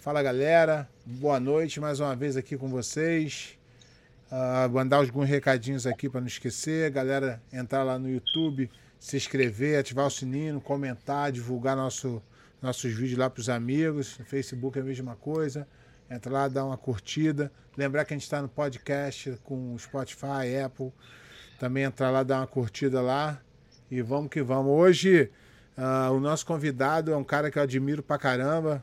Fala galera, boa noite mais uma vez aqui com vocês. Uh, mandar alguns recadinhos aqui para não esquecer. Galera, entrar lá no YouTube, se inscrever, ativar o sininho, comentar, divulgar nosso, nossos vídeos lá para os amigos. No Facebook é a mesma coisa. Entra lá, dá uma curtida. Lembrar que a gente está no podcast com Spotify, Apple. Também entrar lá, dar uma curtida lá. E vamos que vamos. Hoje, uh, o nosso convidado é um cara que eu admiro pra caramba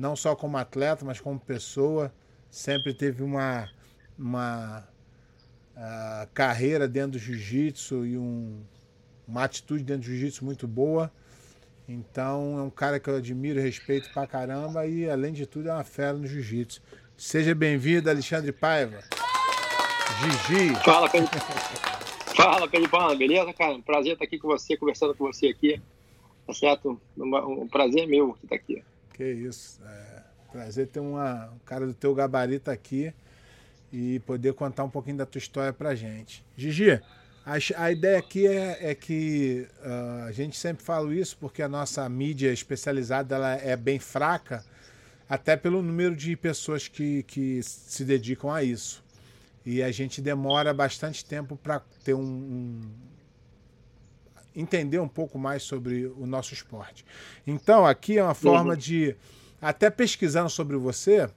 não só como atleta, mas como pessoa. Sempre teve uma, uma uh, carreira dentro do jiu-jitsu e um, uma atitude dentro do jiu-jitsu muito boa. Então é um cara que eu admiro e respeito pra caramba e, além de tudo, é uma fera no jiu-jitsu. Seja bem-vindo, Alexandre Paiva. Gigi. Fala, Pedro. Fala, Pedro beleza, cara? Prazer estar aqui com você, conversando com você aqui. Tá certo? Um prazer meu estar aqui. Que isso. É, prazer ter uma, um cara do teu gabarito aqui e poder contar um pouquinho da tua história pra gente. Gigi, a, a ideia aqui é, é que uh, a gente sempre fala isso porque a nossa mídia especializada ela é bem fraca, até pelo número de pessoas que, que se dedicam a isso. E a gente demora bastante tempo para ter um, um entender um pouco mais sobre o nosso esporte. Então, aqui é uma forma uhum. de, até pesquisando sobre você,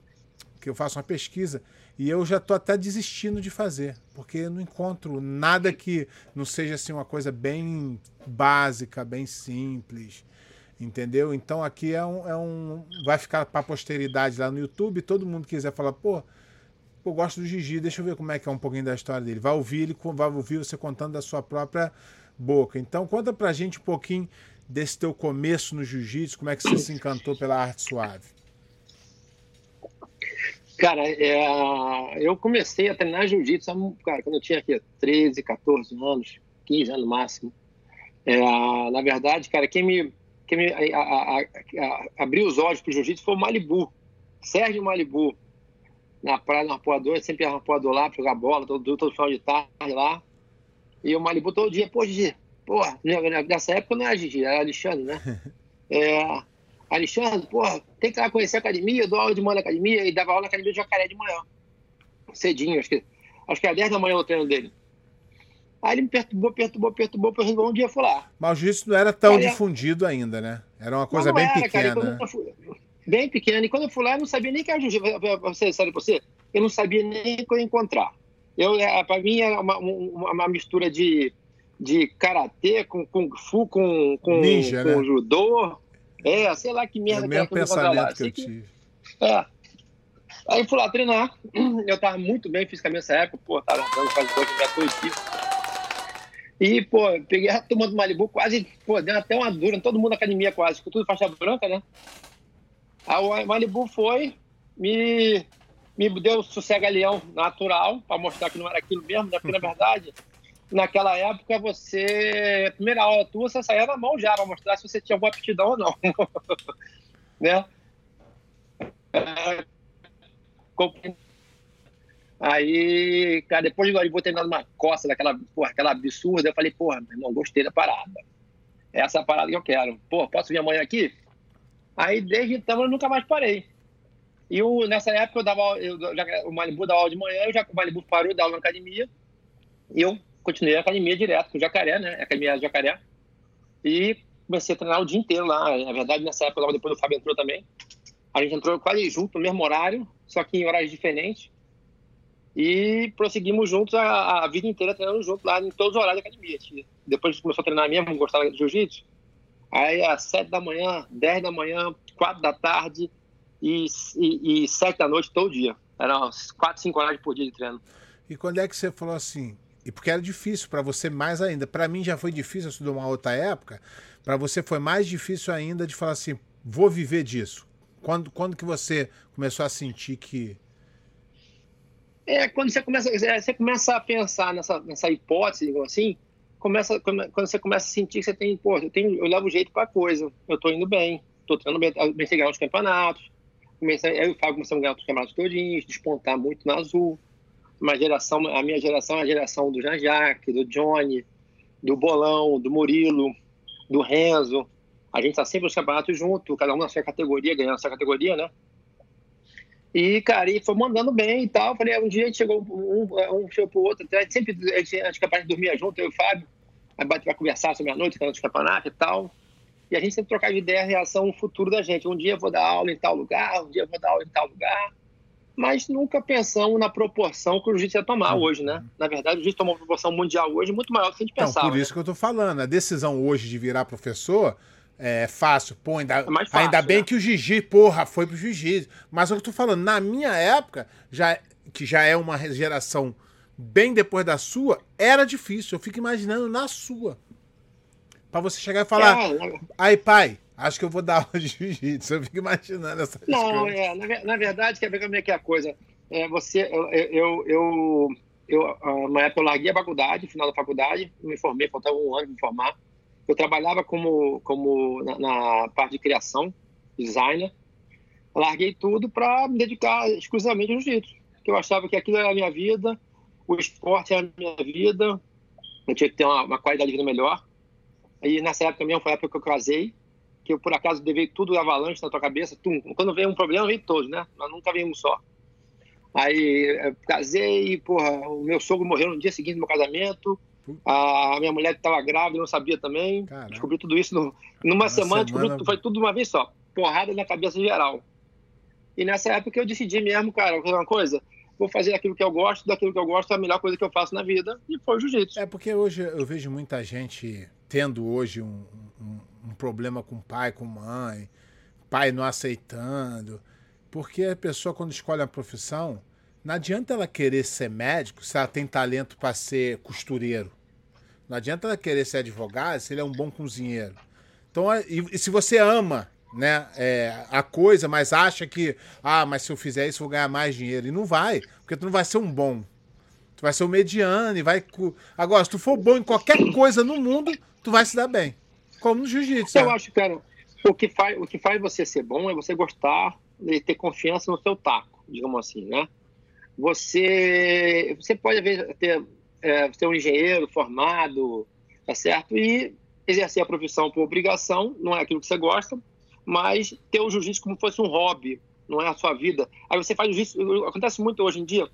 que eu faço uma pesquisa, e eu já estou até desistindo de fazer, porque eu não encontro nada que não seja assim uma coisa bem básica, bem simples, entendeu? Então aqui é um, é um vai ficar para a posteridade lá no YouTube, todo mundo quiser falar, pô, eu gosto do Gigi, deixa eu ver como é que é um pouquinho da história dele. Vai ouvir ele, vai ouvir você contando da sua própria boca. Então conta pra gente um pouquinho desse teu começo no jiu-jitsu, como é que você se encantou pela arte suave? Cara, é, eu comecei a treinar jiu-jitsu quando eu tinha aqui 13, 14 anos, 15 anos no máximo. É, na verdade, cara, quem me, quem me a, a, a, abriu os olhos para o jiu-jitsu foi o Malibu, Sérgio Malibu, na praia do Arpoador, sempre ia Arpoador lá jogar bola, todo, todo final de tarde lá. E o Malibu todo dia, pô, Gigi, porra, nessa época não era Gigi, era Alexandre, né? É, Alexandre, porra, tem que ir lá conhecer a academia, eu dou aula de manhã na academia e dava aula na academia de Jacaré de manhã. Cedinho, acho que, acho que era 10 da manhã o treino dele. Aí ele me perturbou, perturbou, perturbou, perturbou, um dia eu fui lá. Mas o jiu-jitsu não era tão cara, difundido ainda, né? Era uma coisa bem era, pequena. Cara, fui, bem pequena. E quando eu fui lá, eu não sabia nem que era jiu-jitsu. Você sabe você? Eu não sabia nem que eu ia encontrar. Eu, é, para mim, é uma, uma, uma, mistura de, de karatê com kung fu, com, com, Ninja, com né? judô. É, sei lá que merda. É o mesmo que pensamento que eu tive. É. Aí fui lá treinar. Eu tava muito bem fisicamente nessa época. Pô, tava dando quase dois metros. E, pô, peguei a turma do Malibu, quase, pô, deu até uma dura, todo mundo na academia quase, com tudo faixa branca, né? Aí o Malibu foi, me me deu sossega-leão natural, para mostrar que não era aquilo mesmo, né? Porque, na verdade, naquela época, você. Primeira aula tua, você saía na mão já, para mostrar se você tinha boa aptidão ou não. né? Aí, cara, depois de vou ter dado uma coça daquela, porra, aquela absurda, eu falei, porra, meu irmão, gostei da parada. Essa é parada que eu quero. Pô, posso vir amanhã aqui? Aí, desde então, eu nunca mais parei. E o, nessa época eu dava, eu, o Malibu dava aula de manhã, eu já, o Malibu parou de dar aula na academia, e eu continuei a academia direto com o Jacaré, né? Academia Jacaré. E comecei a treinar o dia inteiro lá. Na verdade, nessa época, logo depois o Fábio entrou também. A gente entrou quase junto, no mesmo horário, só que em horários diferentes. E prosseguimos juntos a, a vida inteira treinando junto lá em todos os horários da academia. Depois a gente começou a treinar mesmo, gostava de jiu-jitsu. Aí às sete da manhã, dez da manhã, quatro da tarde, e, e, e sete da noite todo dia. Eram quatro, cinco horas por dia de treino. E quando é que você falou assim? E porque era difícil para você mais ainda. Para mim já foi difícil, eu estudei uma outra época. Para você foi mais difícil ainda de falar assim, vou viver disso. Quando, quando que você começou a sentir que é quando você começa é, você começa a pensar nessa, nessa hipótese assim começa quando você começa a sentir que você tem pô eu tenho eu levo jeito para coisa eu tô indo bem tô treinando bem, bem chegar nos campeonatos comecei, eu e o Fábio começamos a ganhar os campeonatos todinhos, despontar muito na Azul. Uma geração, a minha geração é a geração do Jean-Jacques, do Johnny, do Bolão, do Murilo, do Renzo. A gente está sempre nos campeonatos junto, cada um na sua categoria, ganhando a sua categoria, né? E, cara, e foi mandando bem e tal. Falei, um dia a gente chegou um, um show pro outro, até, sempre a gente, a gente capaz de dormir junto, eu e o Fábio, aí bate pra conversar sobre a noite, falando de campeonato e tal. E a gente sempre trocava de ideia em relação ao futuro da gente. Um dia eu vou dar aula em tal lugar, um dia eu vou dar aula em tal lugar. Mas nunca pensamos na proporção que o jiu-jitsu ia tomar hoje, né? Na verdade, o jiu-jitsu tomou uma proporção mundial hoje muito maior do que a gente Então, pensava. por isso né? que eu tô falando. A decisão hoje de virar professor é fácil. Pô, ainda, É fácil, ainda bem né? que o jiu-jitsu, porra, foi pro jiu-jitsu. Mas o que eu tô falando. Na minha época, já, que já é uma geração bem depois da sua, era difícil. Eu fico imaginando na sua. Pra você chegar e falar, É, na- aí pai, acho que eu vou dar aula de jiu-jitsu. Eu fico imaginando essas Não, é, na, na verdade, quer ver como é que é a coisa? É, você, eu, eu, eu, eu, ah, uma época eu larguei a faculdade, final da faculdade, me formei, faltava um ano para me formar. Eu trabalhava como, como na, na parte de criação, designer. Larguei tudo para me dedicar exclusivamente ao jiu-jitsu, que eu achava que aquilo era a minha vida, o esporte era a minha vida, eu tinha que ter uma, uma qualidade de vida melhor. E nessa época mesmo foi a época que eu casei, que eu por acaso levei tudo avalanche na tua cabeça, tum. Quando vem um problema, vem todos, né? Nós nunca vem um só. Aí eu casei, porra, o meu sogro morreu no dia seguinte do meu casamento, a minha mulher que estava grávida não sabia também. Caramba. Descobri tudo isso no, numa Uma semana, descobri semana- tudo, foi tudo de uma vez só. Porrada na cabeça geral. E nessa época eu decidi mesmo, cara, fazer uma coisa, vou fazer aquilo que eu gosto, daquilo que eu gosto é a melhor coisa que eu faço na vida, e foi o jiu-jitsu. É porque hoje eu vejo muita gente tendo hoje um, um- um problema com pai, com mãe, pai não aceitando. Porque a pessoa, quando escolhe a profissão, não adianta ela querer ser médico se ela tem talento para ser costureiro. Não adianta ela querer ser advogado se ele é um bom cozinheiro. Então, e, e se você ama né, é, a coisa, mas acha que, ah, mas se eu fizer isso eu vou ganhar mais dinheiro. E não vai, porque tu não vai ser um bom. Tu vai ser um mediano e vai. Agora, se tu for bom em qualquer coisa no mundo, tu vai se dar bem. Como no jiu-jitsu. Eu né? acho, cara, o que, faz, o que faz você ser bom é você gostar e ter confiança no seu taco, digamos assim, né? Você, você pode, ter, é, ser um engenheiro formado, tá certo? E exercer a profissão por obrigação, não é aquilo que você gosta, mas ter o jiu-jitsu como se fosse um hobby, não é a sua vida. Aí você faz jiu-jitsu, acontece muito hoje em dia,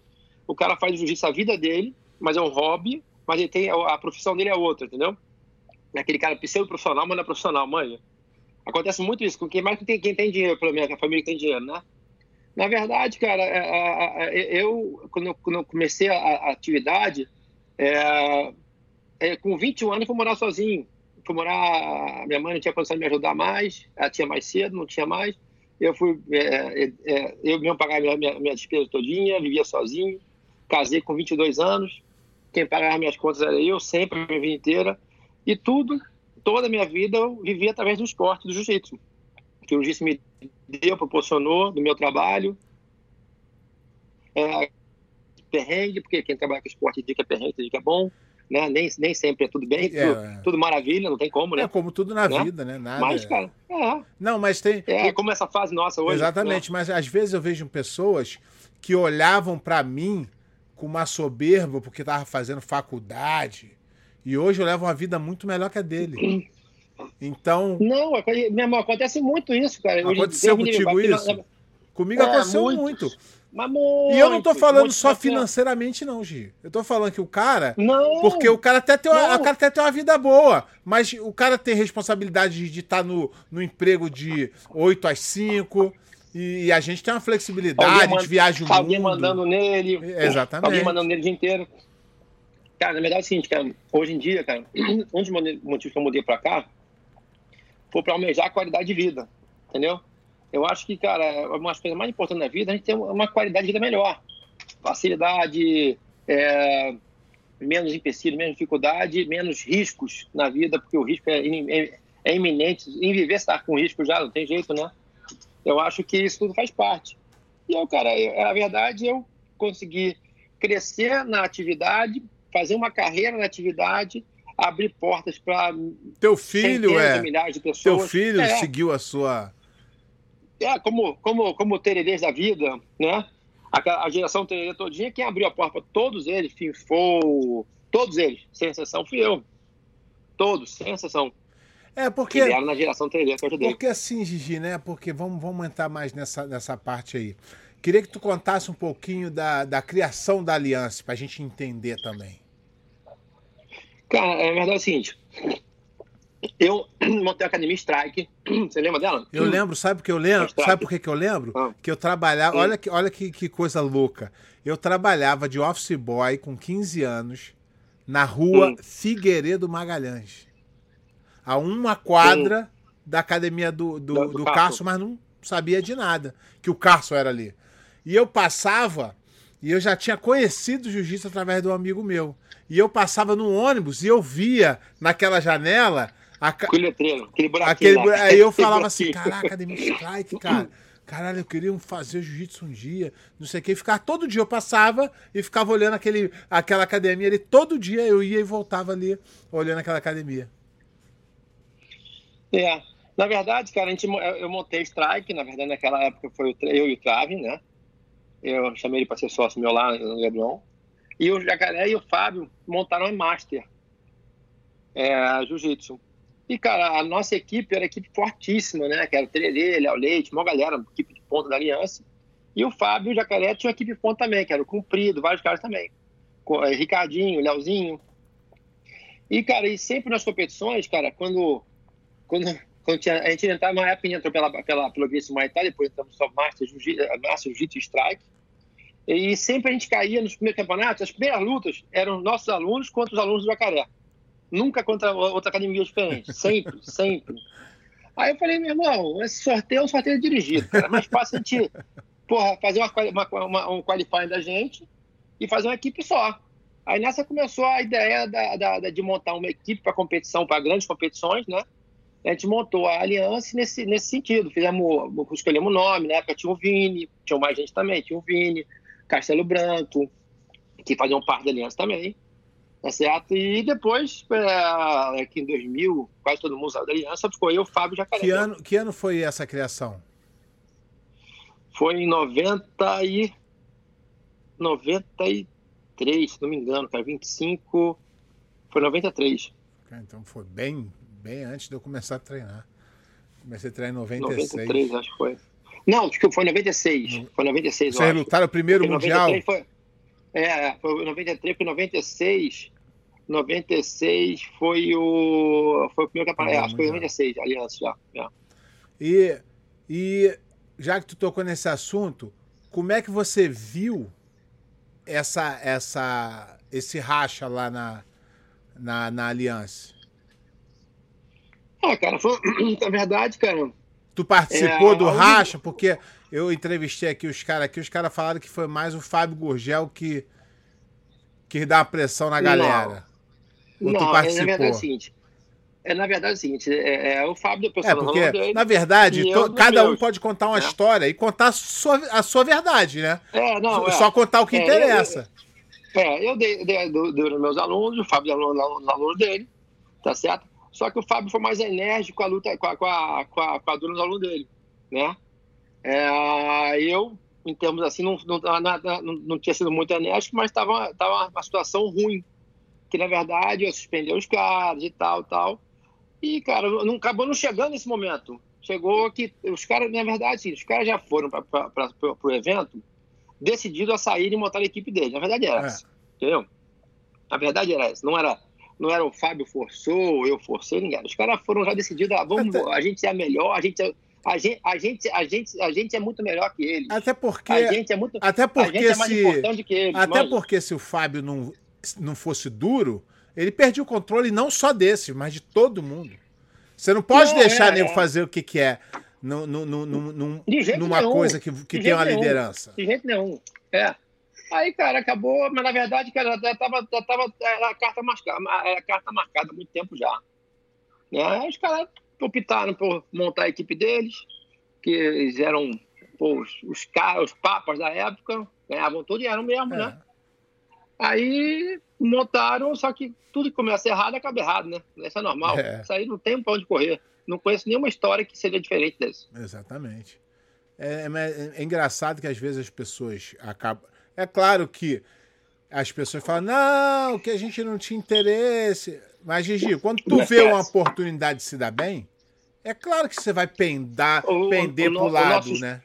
o cara faz jiu-jitsu a vida dele, mas é um hobby, mas ele tem, a profissão dele é outra, entendeu? Aquele cara pseudo-profissional, mas não é profissional, mãe. Acontece muito isso com quem mais tem, quem tem dinheiro, pelo menos, a família que tem dinheiro, né? Na verdade, cara, é, é, é, eu, quando eu, comecei a, atividade, é, é, com 21 anos, eu fui morar sozinho. Fui morar. Minha mãe não tinha condição de me ajudar mais, ela tinha mais cedo, não tinha mais. Eu fui. é, é, é, eu mesmo pagava minha, minha, despesa todinha, vivia sozinho. Casei com 22 anos. Quem pagava minhas contas era eu, sempre, a minha vida inteira. E tudo, toda a minha vida, eu vivia através do esporte, do jiu-jitsu. Que o jiu-jitsu me deu, proporcionou do meu trabalho. É, perrengue, porque quem trabalha com esporte que é perrengue, é bom. Né? Nem, nem sempre é tudo bem, É, tudo, é. tudo maravilha, não tem como, né? É como tudo na Né? vida, né? Nada. Mas, cara, é, Não, mas tem. é como essa fase nossa hoje. né? Exatamente, mas às vezes eu vejo pessoas que olhavam pra mim com uma soberba porque tava fazendo faculdade e hoje eu levo uma vida muito melhor que a dele. Então, Não, é meu irmão, acontece muito isso, cara. Hoje- aconteceu livre, contigo aqui na- isso? Comigo É, aconteceu muito. muito. Mas muito, E eu não tô falando só financeiramente, não, Gi. Eu tô falando que o cara. Não. Porque o cara até tem uma, o cara até tem uma vida boa, mas o cara tem responsabilidade de estar no, no emprego de 8 às 5 e, e a gente tem uma flexibilidade, Alguém a gente manda- viaja o Alguém mundo. mandando nele. Exatamente. Alguém mandando nele o dia inteiro. Cara, na verdade é o seguinte, cara. Hoje em dia, cara, um dos motivos que eu mudei pra cá foi pra almejar a qualidade de vida, entendeu? Eu acho que, cara, uma das coisas mais importantes na vida é a gente ter uma qualidade de vida melhor. Facilidade, é, menos empecilho, menos dificuldade, menos riscos na vida, porque o risco é, é- é iminente. Em viver, você tá com risco já, não tem jeito, né? Eu acho que isso tudo faz parte. E eu, cara, eu, a verdade, eu consegui crescer na atividade, fazer uma carreira na atividade, abrir portas para Teu filho centenas de é. milhares de Teu pessoas. filho é, seguiu a sua. É, como, como, como tererês da vida, né? A, a geração tererê todinha, quem abriu a porta para todos eles, Finfou, todos eles, sem exceção, fui eu. Todos, sem exceção. É, Que porque. na geração tererê que eu ajudei. Porque assim, Gigi, né? Porque vamos, vamos entrar mais nessa, nessa parte aí. Queria que tu contasse um pouquinho da, da criação da aliança, para a gente entender também. Cara, é verdade é o seguinte. Eu montei a Academia Strike. Você lembra dela? Eu lembro, sabe porque eu lembro? Sabe por que, que eu lembro? Ah. Que eu trabalhava. Olha, que, olha que, que coisa louca. Eu trabalhava de office boy com 15 anos na rua hum. Figueiredo Magalhães. A uma quadra hum. da academia do, do, do, do Carso, mas não sabia de nada. Que o Carso era ali. E eu passava, e eu já tinha conhecido o jiu-jitsu através de um amigo meu. E eu passava no ônibus e eu via naquela janela. A... Aquele letreiro, aquele buraquinho. Aquele... Aí eu falava assim: caraca, Academia Strike, cara. Caralho, eu queria fazer jiu-jitsu um dia, não sei o que. Ficar todo dia eu passava e ficava olhando aquele, aquela academia ali. Todo dia eu ia e voltava ali olhando aquela academia. É. Na verdade, cara, a gente, eu montei Strike, na verdade, naquela época foi eu e o Trave, né? Eu chamei ele para ser sócio meu lá no Leblon. E o Jacaré e o Fábio montaram a Master, é, Jiu-Jitsu. E, cara, a nossa equipe era equipe fortíssima, né? Que era o Tererê, Léo Leite, uma galera, equipe de ponta da Aliança. E o Fábio e o Jacaré tinham uma equipe de ponta também, que era o Cumprido, vários caras também. É, Ricardinho, Leozinho. E, cara, e sempre nas competições, cara, quando, quando, quando tinha, a gente entrava, na época entrou pela, pela, pelo Thai, depois entramos só Master Jiu-Jitsu Strike. E sempre a gente caía nos primeiros campeonatos, as primeiras lutas eram nossos alunos contra os alunos do Jacaré. Nunca contra outra academia diferente. Sempre, sempre. Aí eu falei, meu irmão, esse sorteio é um sorteio dirigido, cara. É mais fácil a gente porra, fazer uma, uma, uma, um qualifying da gente e fazer uma equipe só. Aí nessa começou a ideia da, da, de montar uma equipe para competição, para grandes competições, né? A gente montou a aliança nesse, nesse sentido. Fizemos, escolhemos o nome, na época tinha o Vini, tinha mais gente também, tinha o Vini, Castelo Branco, que faziam parte da aliança também, tá certo? E depois, é, aqui em 2000, quase todo mundo saiu da aliança, ficou eu, Fábio Jacaré. Que ano, que ano foi essa criação? Foi em 90 e... 93, se não me engano, cara, 25... Foi 93. Então foi bem, bem antes de eu começar a treinar. Comecei a treinar em 96. 93, acho que foi. Não, acho que foi 96. Foi 96. Vocês lutaram o primeiro Mundial? Foi, é, foi 93, foi 96. 96 foi o. Foi o primeiro campeonato. É, acho que foi 96, aliança já. já. E, e já que tu tocou nesse assunto, como é que você viu essa, essa, esse racha lá na, na, na aliança? Ah, cara, foi, na verdade, cara, Tu participou é, do racha, porque eu entrevistei aqui os caras aqui, os caras falaram que foi mais o Fábio Gurgel que, que dá a pressão na galera. Não, não é, na verdade é o seguinte. É, na verdade é o seguinte, é, é o Fábio É, porque, na verdade, to, cada um pode contar uma é. história e contar a sua, a sua verdade, né? É, não, é. Só contar o que interessa. Eu, eu, é, eu dei, dei, dei, dei meus alunos, o Fábio deu alunos aluno dele, tá certo? Só que o Fábio foi mais enérgico com a luta, com a, com a, com a, com a dura no aluno dele, né? É, eu, em termos assim, não, não, não, não, tinha sido muito enérgico, mas estava tava uma situação ruim. Que, na verdade, eu suspendi os caras e tal, tal. E, cara, não, acabou não chegando nesse momento. Chegou que os caras, na verdade, sim, os caras já foram para o evento decididos a sair e montar a equipe deles. Na verdade era é. essa, entendeu? Na verdade era essa. Não era não era o Fábio forçou, eu forcei, ninguém. Os caras foram já decididos, ah, vamos, até... a gente é melhor, a gente é, a gente, a gente, a gente, a gente é muito melhor que eles. Até porque a gente é muito, até porque é mais se, importante que eles. Até porque se o Fábio não, não fosse duro, ele perdia o controle não só desse, mas de todo mundo. Você não pode não, deixar é, nego é. fazer o que quer no, no, no, no, numa nenhum. coisa que, que tem uma nenhum. liderança. De jeito nenhum. É. Aí, cara, acabou, mas na verdade, cara, já tava, já tava era a carta marcada, era a carta marcada há muito tempo já. Né? Aí os caras optaram por montar a equipe deles, que eles eram pô, os, os caras, os papas da época, ganhavam tudo e eram mesmo, né? é. né? Aí montaram, só que tudo que começa errado acaba errado, né? Isso é normal. É. Isso aí não tem pra onde correr. Não conheço nenhuma história que seja diferente desse. Exatamente. É, é, é engraçado que às vezes as pessoas acabam é claro que as pessoas falam, não, que a gente não tinha interesse. Mas, Gigi, quando tu vê uma oportunidade de se dar bem, é claro que você vai pendar, o, pender o, pro lado, nosso, né?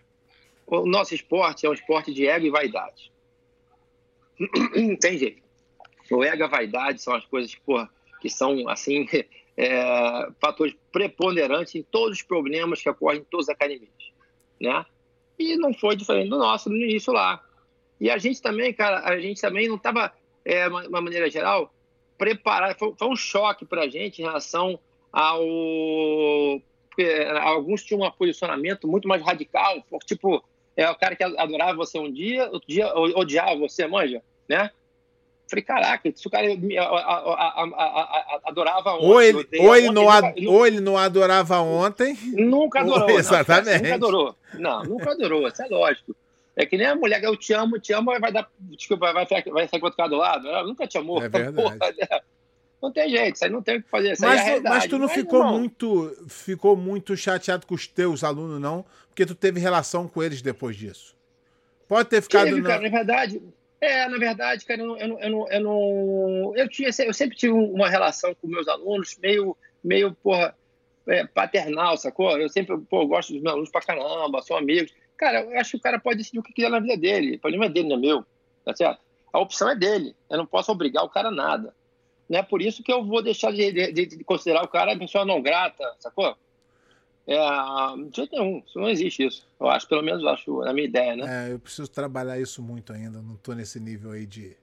o nosso esporte é um esporte de ego e vaidade. Tem jeito. O ego e a vaidade são as coisas porra, que são, assim, é, fatores preponderantes em todos os problemas que ocorrem em todas as academias, né? E não foi diferente do nosso no início lá. E a gente também, cara, a gente também não estava, é, de uma maneira geral, preparado. Foi, foi um choque para a gente em relação ao. Porque alguns tinham um posicionamento muito mais radical, tipo, é o cara que adorava você um dia, outro dia odiava você, manja, né? Falei, caraca, se o cara adorava ontem. Ou ele, ou ele, não, nunca, ou ele não adorava ontem. Nunca adorou. exatamente. Não, nunca adorou. Não, nunca adorou, isso é lógico. É que nem a mulher que eu te amo, te amo, vai dar. Desculpa, vai, vai sair com do lado. Ela nunca te amou. É verdade. Porra, né? não tem jeito, isso aí não tem o que fazer. Mas, é mas, tu não mas, ficou muito ficou muito chateado com os teus alunos, não? Porque tu teve relação com eles depois disso. Pode ter ficado. Teve, cara, na verdade, é, na verdade, cara, eu não, eu não, eu não, eu, não, eu, tinha, eu sempre tive uma relação com meus alunos meio, meio porra, é, paternal, sacou? Eu sempre, pô, gosto dos meus alunos pra caramba, são amigos. Cara, eu acho que o cara pode decidir o que quiser na vida dele. O problema é dele, não é meu, tá certo? A opção é dele. Eu não posso obrigar o cara a nada. Não é por isso que eu vou deixar de, de, de considerar o cara pessoa não grata, sacou? É, de jeito nenhum, isso não existe isso. Eu acho, pelo menos acho, na minha ideia, né? É, eu preciso trabalhar isso muito ainda. Não tô nesse nível aí de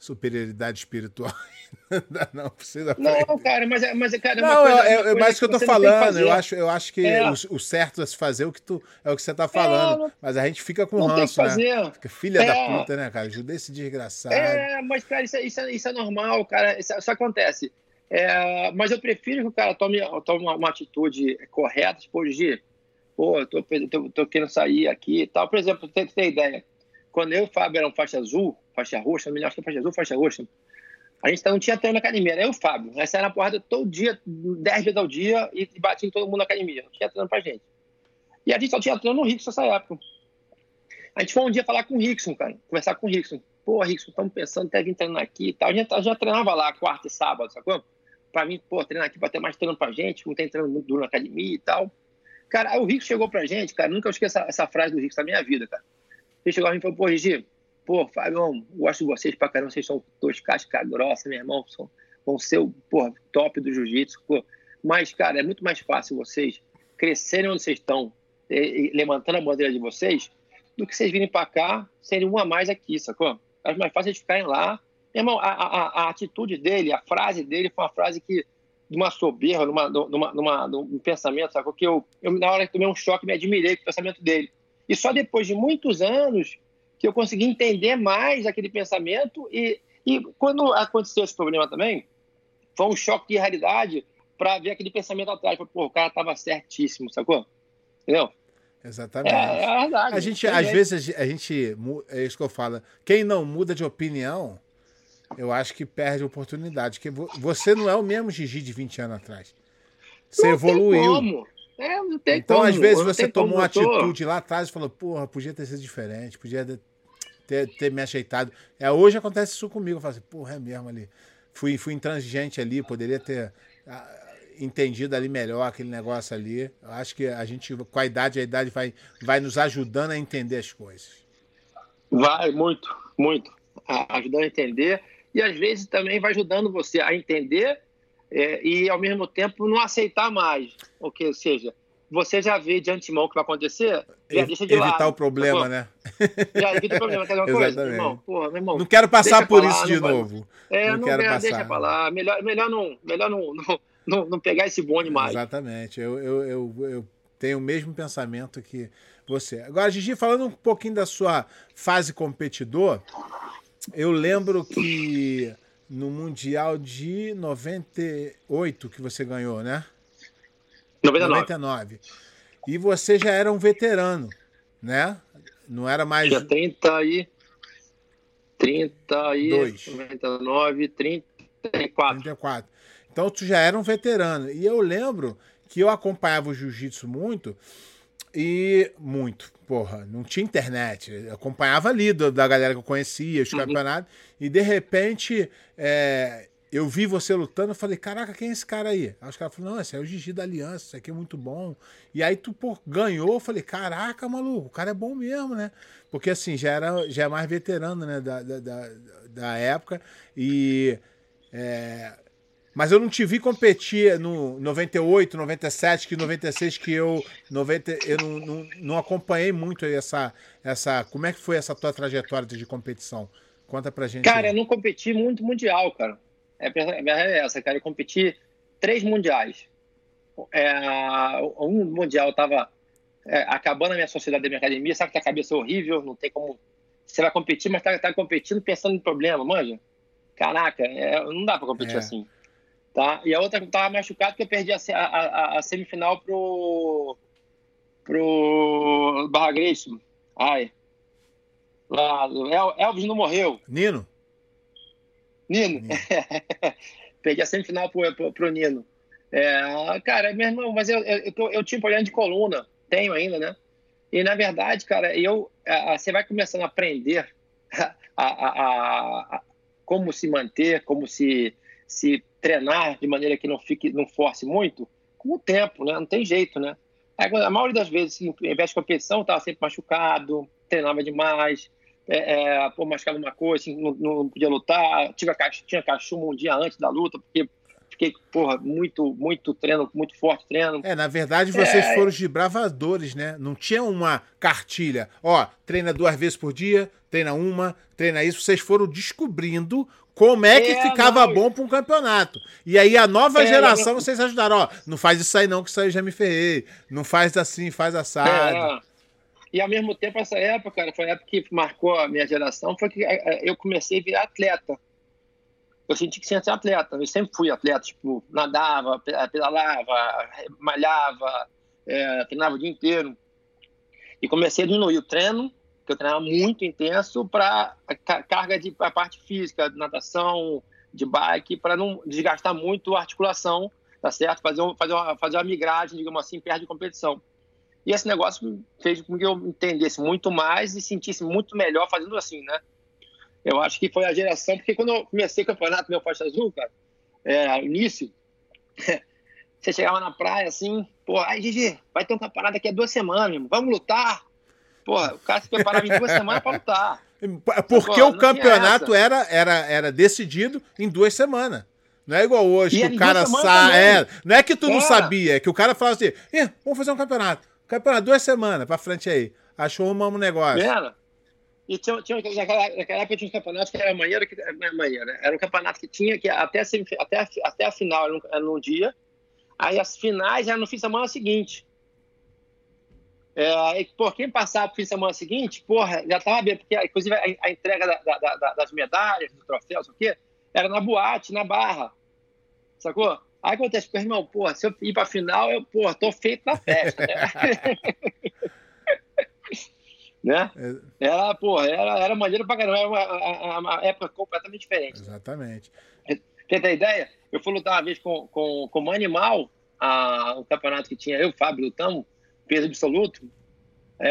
superioridade espiritual. não precisa. Não, cara, mas, é, mas é, cara, não, coisa, é, é mais que eu tô falando. Eu acho, eu acho que é. o, o, certo é se fazer o que tu é o que você tá falando. Não, mas a gente fica com não ranço, né? Fica filha da é. puta, né, cara? Ajuda esse desgraçado. É, mas cara, isso, isso, isso é normal, cara. Isso, isso acontece. É, mas eu prefiro que o cara tome, tome uma, uma atitude correta, tipo, de, pô, tô, tô, tô, querendo sair aqui e tal. Por exemplo, tem que ter ideia. Quando eu e o Fábio eram faixa azul, faixa roxa, acho que faixa azul, faixa roxa, a gente não tinha treino na academia, era eu e o Fábio. Nós saímos na porrada todo dia, 10 vezes ao dia, e batia em todo mundo na academia. Não tinha treino pra gente. E a gente só tinha treino no Rickson nessa época. A gente foi um dia falar com o Rickson, cara, conversar com o Rickson. Pô, Rickson, estamos pensando até vir treinar aqui e tal. A gente já treinava lá quarta e sábado, sacou? para mim, pô, treinar aqui para ter mais treino pra gente, não tem treino muito duro na academia e tal. Cara, aí o Rico chegou pra gente, cara, nunca esqueço essa, essa frase do Rico na minha vida, cara. Ele chegou a mim e falou, pô, Regi, pô, Fábio, gosto de vocês pra caramba, vocês são dois casca grossa, meu irmão, são, vão ser o, pô, top do jiu-jitsu. Mas, cara, é muito mais fácil vocês crescerem onde vocês estão, e, e, levantando a bandeira de vocês, do que vocês virem pra cá, serem um a mais aqui, sacou? É mais fácil de ficarem lá Irmão, a, a, a, atitude dele, a frase dele foi uma frase que, de uma soberba, numa, numa, num pensamento, sabe? Porque eu, eu, na hora que tomei um choque, me admirei com o pensamento dele. E só depois de muitos anos que eu consegui entender mais aquele pensamento. E, e quando aconteceu esse problema também, foi um choque de realidade para ver aquele pensamento atrás. Pô, o cara estava certíssimo, sacou? Entendeu? Exatamente. É, é verdade. A gente, às vezes, a gente, é isso que eu falo, quem não muda de opinião eu acho que perde oportunidade. Porque você não é o mesmo Gigi de 20 anos atrás. Você não evoluiu. É, não tem então, como. às vezes, você tomou uma atitude lá atrás e falou, porra, podia ter sido diferente, podia ter, ter me ajeitado. É, hoje acontece isso comigo. Eu falo assim, porra, é mesmo ali. Fui, fui intransigente ali, poderia ter ah, entendido ali melhor aquele negócio ali. Eu acho que a gente, com a idade, a idade vai, vai nos ajudando a entender as coisas. Vai, muito, muito. Ajudando a entender e às vezes também vai ajudando você a entender é, e ao mesmo tempo não aceitar mais. Ou que seja, você já vê de antemão o que vai acontecer, já deixa de Evitar lado, o problema, né? Já evita o problema, quer uma coisa? Irmão, porra, meu irmão, não quero passar por isso de novo. É, não, não quero passar. Deixa pra lá. Melhor, melhor, não, melhor não, não, não, não pegar esse bonde mais. Exatamente. Eu, eu, eu, eu tenho o mesmo pensamento que você. Agora, Gigi, falando um pouquinho da sua fase competidor, eu lembro que no Mundial de 98 que você ganhou, né? 99. 99. E você já era um veterano, né? Não era mais. Tinha 30 e. 30 e. 2. 99, 34. 34. Então tu já era um veterano. E eu lembro que eu acompanhava o jiu-jitsu muito e muito, porra, não tinha internet. Eu acompanhava ali do, da galera que eu conhecia, os uhum. campeonatos, e de repente é, eu vi você lutando, eu falei, caraca, quem é esse cara aí? Aí os caras falaram, não, esse é o Gigi da Aliança, esse aqui é muito bom. E aí tu, pô, ganhou, eu falei, caraca, maluco, o cara é bom mesmo, né? Porque assim, já era já é mais veterano, né, da, da, da, da época. E. É, mas eu não te vi competir no 98, 97, que 96 que eu 90, eu não, não, não acompanhei muito essa essa como é que foi essa tua trajetória de competição? Conta pra gente. Cara, aí. eu não competi muito mundial, cara. É, a verdade é essa, cara. Eu competi três mundiais. É, um mundial tava é, acabando a minha sociedade da minha academia, sabe que a cabeça é horrível, não tem como. Você vai competir, mas tá, tá competindo pensando em problema, manja? Caraca, é, não dá pra competir é. assim. Tá? E a outra tava machucado porque eu perdi a, a, a semifinal pro. pro Barra Grace. Ai. Lá, Elvis não morreu. Nino? Nino. Nino. perdi a semifinal pro, pro, pro Nino. É, cara, meu irmão, mas eu, eu, eu, eu tinha problema de coluna, tenho ainda, né? E na verdade, cara, eu, a, a, você vai começando a aprender a, a, como se manter, como se, se treinar de maneira que não fique, não force muito, com o tempo, né? Não tem jeito, né? A maioria das vezes, em vez de competição, estava sempre machucado, treinava demais, é, é, pô, machucava uma coisa, assim, não, não, podia lutar, tinha, tinha cachumba um dia antes da luta, porque fiquei, porra, muito, muito treino, muito forte treino. É, na verdade, vocês é... foram os bravadores, né? Não tinha uma cartilha. Ó, treina duas vezes por dia, treina uma, treina isso. Vocês foram descobrindo como é que é, ficava não. bom para um campeonato. E aí a nova é, geração, não... vocês ajudaram. Ó, não faz isso aí não, que isso aí já me ferrei. Não faz assim, faz assado. É. E ao mesmo tempo, essa época, cara, foi a época que marcou a minha geração, foi que é, é, eu comecei a virar atleta eu senti que tinha ser atleta. Eu sempre fui atleta, tipo, nadava, pedalava, malhava, é, treinava o dia inteiro. E comecei a diminuir o treino, que eu treinava muito intenso, para carga de a parte física, natação, de bike, para não desgastar muito a articulação, tá certo? Fazer, um, fazer, uma, fazer uma migragem, digamos assim, perto de competição. E esse negócio fez com que eu entendesse muito mais e sentisse muito melhor fazendo assim, né? Eu acho que foi a geração, porque quando eu comecei o campeonato meu faixa azul, cara, é, início, você chegava na praia assim, pô, aí Gigi, vai ter um campeonato daqui a duas semanas, irmão, vamos lutar. Pô, o cara se preparava em duas semanas para lutar. Porque pô, o campeonato era, era, era decidido em duas semanas. Não é igual hoje e que o cara sabe. É, não é que tu não sabia, é que o cara falava assim: vamos fazer um campeonato. Campeonato, duas semanas pra frente aí. Achou um negócio. Era. E tinha, tinha, naquela, naquela época tinha um campeonato que era maneiro, que não é maneiro, era um campeonato que tinha que até, até, até a final era num, era dia, aí as finais eram no fim de semana seguinte. É, e, pô, quem passava pro fim de semana seguinte, porra, já tava bem, porque inclusive a, a entrega da, da, da, das medalhas, do troféu, o quê, era na boate, na barra, sacou? Aí acontece, pô, irmão, porra, se eu ir pra final, eu, porra, tô feito na festa, né? né? É. Era, pô, era, era maneiro pra caramba, era uma, uma, época completamente diferente. Exatamente. Você tem ideia? Eu fui lutar uma vez com, com, com o Animal, a, um campeonato que tinha eu o Fábio lutamos, peso absoluto, é,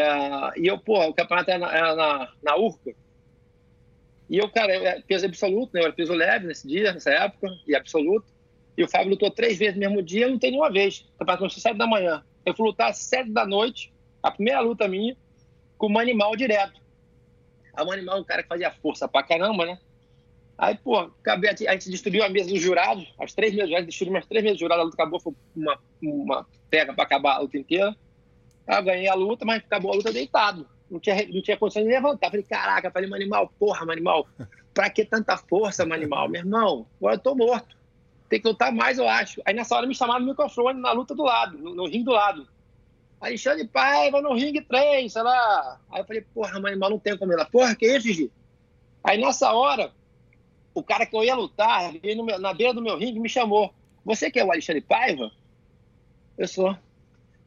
e eu, pô, o campeonato era na, era na, na Urca, e eu, cara, eu, peso absoluto, né? Eu era peso leve nesse dia, nessa época, e absoluto. E o Fábio lutou três vezes no mesmo dia, eu tenho nenhuma vez. O campeonato começou às sete da manhã. Eu fui lutar às sete da noite, a primeira luta minha, com o Manimal direto. A Manimal é um cara que fazia força pra caramba, né? Aí, pô, acabei, a gente destruiu a mesa dos jurados, as três mesas, já destruímos as três mesas dos jurados, a luta acabou, foi uma, uma pega pra acabar a luta inteira. Aí ganhei a luta, mas acabou a luta deitado. Não tinha, não tinha condição de levantar. Falei, caraca, falei, Manimal, porra, Manimal, pra que tanta força, Manimal? Meu irmão, agora eu tô morto. Tem que lutar mais, eu acho. Aí nessa hora me chamaram no microfone na luta do lado, no, no ringue do lado. Alexandre Paiva no ringue 3, sei lá. Aí eu falei, porra, mas não tem como ela. Porra, que isso, Gigi? Aí nessa hora, o cara que eu ia lutar, veio na beira do meu ringue me chamou. Você que é o Alexandre Paiva? Eu sou.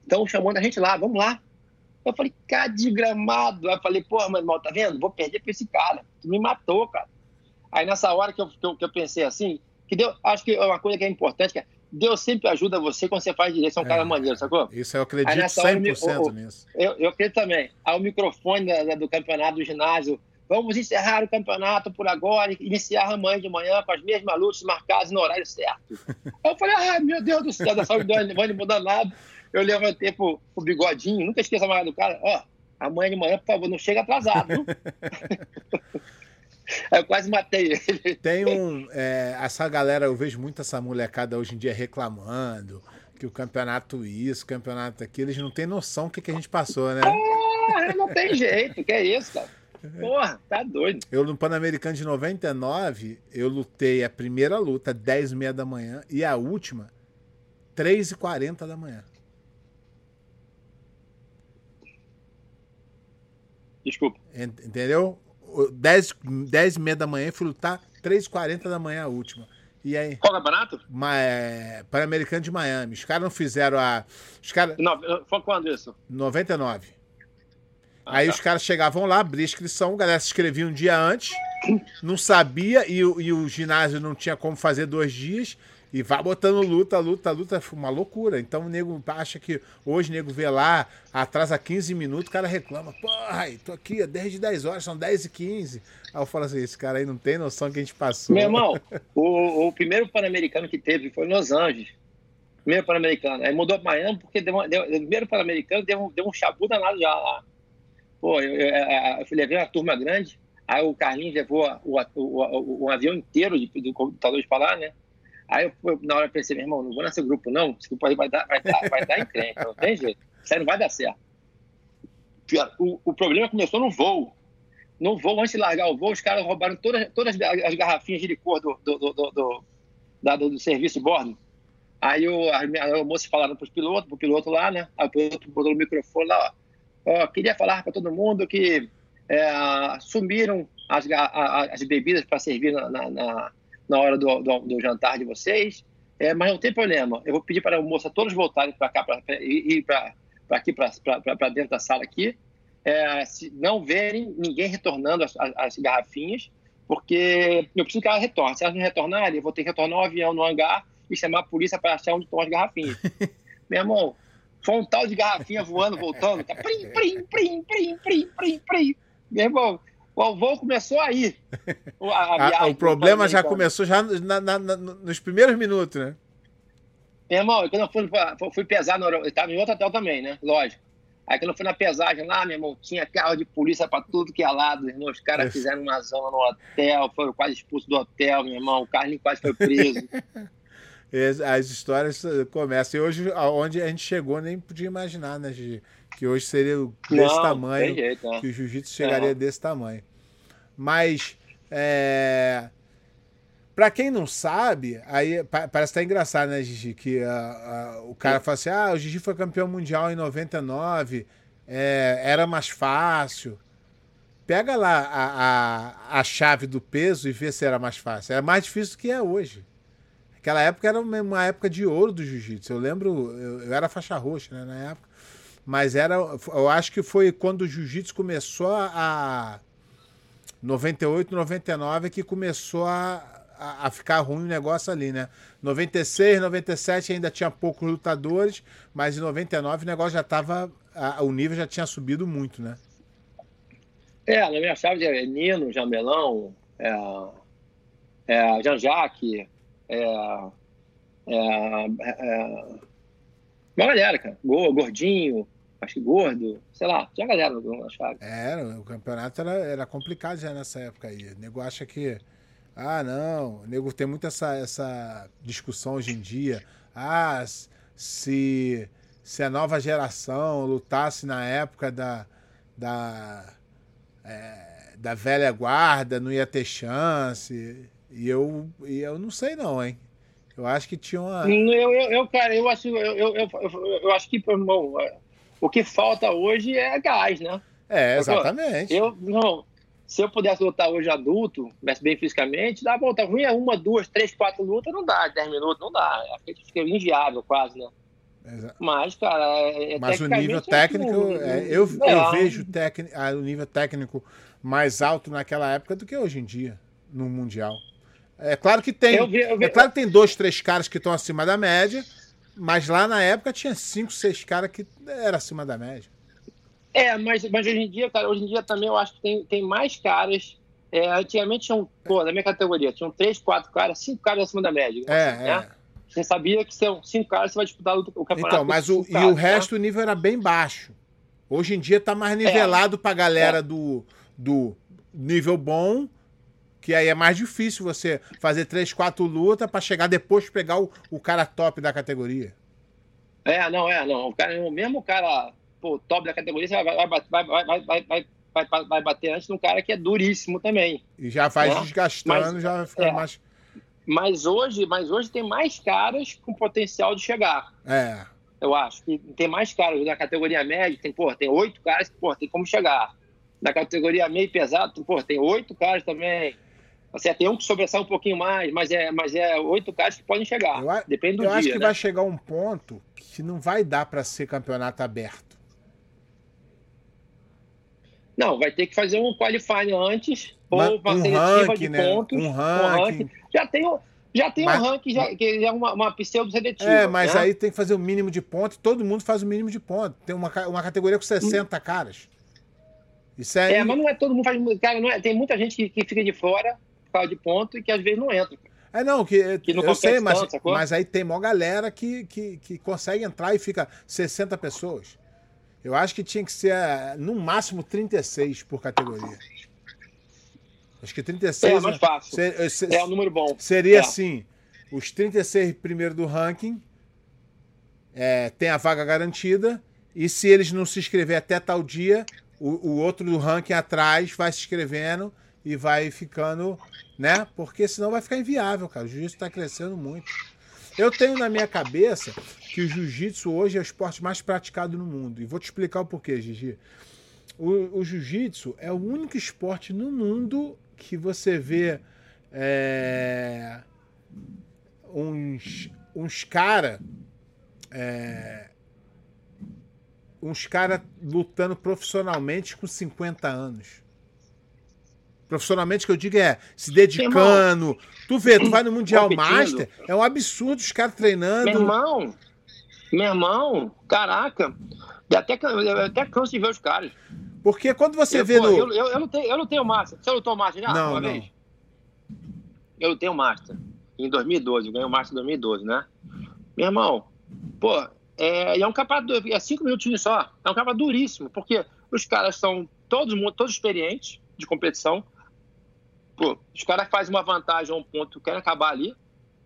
Então chamando a gente lá, vamos lá. Eu falei, cara de gramado. Aí eu falei, porra, meu irmão, tá vendo? Vou perder pra esse cara. Tu me matou, cara. Aí nessa hora que eu, que eu, que eu pensei assim, que deu, acho que é uma coisa que é importante, que é, Deus sempre ajuda você quando você faz direito, você é um é, cara maneiro, sacou? Isso eu acredito 100% hora, nisso. Eu, eu acredito também. Aí o microfone da, da, do campeonato do ginásio vamos encerrar o campeonato por agora e iniciar amanhã de manhã com as mesmas lutas marcadas no horário certo. eu falei, ah, meu Deus do céu, dessa não vai mudar nada. Eu levantei pro, pro bigodinho, nunca esqueça mais do cara, ó, amanhã de manhã, por favor, não chega atrasado. eu quase matei ele. Tem um. É, essa galera, eu vejo muito essa molecada hoje em dia reclamando que o campeonato isso, o campeonato aquilo, eles não têm noção do que, que a gente passou, né? Ah, não tem jeito, que é isso, cara. Porra, tá doido. Eu no Pan-Americano de 99, eu lutei a primeira luta 10 e meia da manhã e a última 3 e 40 da manhã. Desculpa. Entendeu? 10, 10 e meia da manhã fui lutar 3 e 40 da manhã a última. E aí? Qual campeonato? É, Pan-Americano de Miami. Os caras não fizeram a. Os cara... Não, foi quando isso? 99. Ah, aí tá. os caras chegavam lá, abria inscrição, a galera se inscrevia um dia antes, não sabia e, e o ginásio não tinha como fazer dois dias. E vai botando luta, luta, luta, uma loucura. Então o nego acha que hoje o nego vê lá, atrasa 15 minutos, o cara reclama, porra, tô aqui desde 10 horas, são 10 e 15. Aí eu falo assim, esse cara aí não tem noção que a gente passou. Meu irmão, o, o primeiro Pan-Americano que teve foi em Los Angeles. Primeiro Pan-Americano. Aí mudou para Miami porque deu, deu, o primeiro Pan-Americano deu, deu um chabu danado já lá. Pô, eu, eu, eu, eu levei uma turma grande, aí o Carlinhos levou o, o, o, o avião inteiro de, do computador de falar, né? Aí eu, na hora eu pensei, meu irmão, não vou nesse grupo, não. Esse grupo aí vai dar, vai dar, vai dar encrenca, não tem jeito. Isso aí não vai dar certo. O, o problema começou no voo. No voo, antes de largar o voo, os caras roubaram todas, todas as garrafinhas de licor do, do, do, do, do, do serviço de bordo. Aí o, a, a moça falaram para os pilotos, para o piloto lá, né? Aí o piloto botou o microfone lá, ó. ó queria falar para todo mundo que é, sumiram as, a, as bebidas para servir na, na hora do, do, do jantar de vocês, é, mas não tem problema. Eu vou pedir para a moça todos voltarem para cá, para ir para aqui, para dentro da sala aqui, é, se não verem ninguém retornando as, as, as, garrafinhas, porque eu preciso que ela retorne. Se elas não retornarem, eu vou ter que retornar o avião no hangar e chamar a polícia para achar onde estão as garrafinhas. Meu irmão, foi um tal de garrafinha voando, voltando, tá prim, prim, prim, prim, prim, prim, prim. Meu irmão, o voo começou aí. A, a o problema já começou já na, na, na, nos primeiros minutos, né? Meu irmão, quando eu fui, fui pesar, no, eu estava em outro hotel também, né? Lógico. Aí quando eu fui na pesagem lá, meu irmão, tinha carro de polícia para tudo que é lado, irmão. Os caras fizeram uma zona no hotel, foram quase expulsos do hotel, meu irmão. O Carlinhos quase foi preso. As histórias começam. E hoje, aonde a gente chegou, nem podia imaginar, né, Gigi? Que hoje seria desse Não, tamanho, jeito, né? que o jiu-jitsu chegaria é. desse tamanho. Mas, é... para quem não sabe, aí parece até engraçado, né, Gigi? Que o cara fala assim: ah, o Gigi foi campeão mundial em 99, é, era mais fácil. Pega lá a, a, a chave do peso e vê se era mais fácil. Era mais difícil do que é hoje. Aquela época era uma época de ouro do jiu-jitsu. Eu lembro, eu, eu, era faixa roxa né, na época. Mas era, eu acho que foi quando o jiu-jitsu começou a 98, 99 que começou a, a, a, ficar ruim o negócio ali, né? 96, 97 ainda tinha poucos lutadores, mas em 99 o negócio já estava. O nível já tinha subido muito, né? É, na minha chave é Nino, Jamelão, é, é, Jean-Jacques, é, é, é, uma galera, cara. Gordinho, acho que gordo, sei lá, tinha galera na chave. Era, o campeonato era, era complicado já nessa época aí. O nego acha que. Ah, não. O nego tem muito essa, essa discussão hoje em dia. Ah, se, se a nova geração lutasse na época da. da é, da velha guarda, não ia ter chance. E eu, e eu não sei não, hein? Eu acho que tinha uma. Eu, eu, eu cara, eu acho, eu, eu, eu, eu acho que, irmão, o que falta hoje é gás, né? É, exatamente. Eu, não, se eu pudesse lutar hoje adulto, bem fisicamente, dá lutar ruim é uma, duas, três, quatro lutas, não dá, dez minutos, não dá. Fica inviável quase, né? Exato. Mas, cara, é, é Mas o nível técnico, é, eu, é. eu vejo tecni, o nível técnico mais alto naquela época do que hoje em dia, no Mundial. É claro que tem. Eu vi, eu vi, é claro que tem dois, três caras que estão acima da média, mas lá na época tinha cinco, seis caras que era acima da média. É, mas, mas hoje em dia, cara, hoje em dia também eu acho que tem, tem mais caras. É, antigamente tinham, pô, na minha categoria, tinham três, quatro caras, cinco caras acima da média. É, assim, é. Né? Você sabia que são cinco caras, você vai disputar o campeonato. Então, mas o, caras, e o né? resto, o nível era bem baixo. Hoje em dia tá mais nivelado é. pra galera é. do, do nível bom, que aí é mais difícil você fazer três, quatro lutas para chegar depois pegar o, o cara top da categoria. É, não, é, não. O, cara, o mesmo cara pô, top da categoria, você vai, vai, vai, vai, vai, vai, vai, vai bater antes de um cara que é duríssimo também. E já faz né? desgastando, mas, já vai ficar é, mais. Mas hoje, mas hoje tem mais caras com potencial de chegar. É. Eu acho que tem mais caras na categoria média, tem, porra, tem oito caras que, porra, tem como chegar. Na categoria meio pesado, porra, tem oito caras também. Assim, tem um que sobressai um pouquinho mais, mas é, mas é oito caras que podem chegar. Eu, Depende do eu dia. Eu acho que né? vai chegar um ponto que não vai dar para ser campeonato aberto. Não, vai ter que fazer um qualifying antes, ou uma um seletiva ranking, de né? pontos. Um ranking. Um ranking. Já tem, já tem mas, um ranking, já, que é uma, uma pseudo-seletiva. É, mas né? aí tem que fazer o mínimo de pontos, todo mundo faz o mínimo de pontos. Tem uma, uma categoria com 60 hum. caras. Isso aí... É, mas não é todo mundo faz. Cara, não é, tem muita gente que, que fica de fora causa de ponto e que às vezes não entra. É, não, que, que não eu sei, mas, mas aí tem uma galera que, que, que consegue entrar e fica 60 pessoas. Eu acho que tinha que ser eh, no máximo 36 por categoria. Acho que 36. É mais fácil. Ser, eh, ser, é um número bom. Seria é. assim: os 36 primeiro do ranking é, tem a vaga garantida. E se eles não se inscrever até tal dia, o, o outro do ranking atrás vai se inscrevendo e vai ficando, né? Porque senão vai ficar inviável, cara. O jiu-jitsu está crescendo muito. Eu tenho na minha cabeça que o jiu-jitsu hoje é o esporte mais praticado no mundo. E vou te explicar o porquê, Gigi. O, o jiu-jitsu é o único esporte no mundo que você vê é, uns, uns cara é, uns cara lutando profissionalmente com 50 anos. Profissionalmente que eu digo é se dedicando. Tu vê, tu vai no Mundial Master, é um absurdo os caras treinando. Meu irmão, meu irmão, caraca, eu até, até canso de ver os caras. Porque quando você eu, vê pô, no. Eu, eu, eu, não tenho, eu não tenho Master. Você lutou Master já? Não, uma não. Vez? Eu não tenho Master. Em 2012, eu ganhei o Master em 2012, né? Meu irmão, pô, é, é um campeonato, é cinco minutinhos só. É um campeonato duríssimo, porque os caras são todos, todos experientes de competição. Pô, os caras fazem uma vantagem a um ponto, querem acabar ali,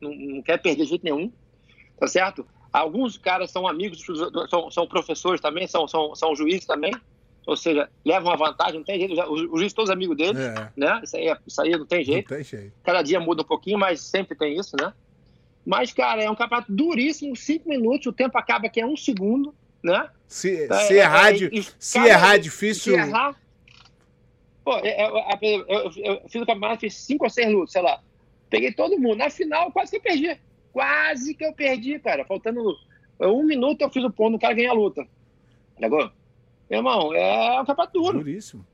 não, não quer perder de jeito nenhum, tá certo? Alguns caras são amigos, são, são professores também, são, são, são juízes também, ou seja, levam uma vantagem, não tem jeito, os, juízes todos amigos deles, é. né? Isso aí, é, isso aí não tem jeito. Não tem jeito. Cada dia muda um pouquinho, mas sempre tem isso, né? Mas, cara, é um campeonato duríssimo, cinco minutos, o tempo acaba que é um segundo, né? Se, é, se errar, é, é, se errar é difícil. Se errar, pô, eu, eu, eu, eu, fiz o campeonato, fiz cinco ou seis lutas, sei lá. Peguei todo mundo. Na final, quase que eu perdi. Quase que eu perdi, cara. Faltando um minuto, eu fiz o ponto, o cara ganha a luta. Entendeu? Meu irmão, é um campeonato duro. Duríssimo.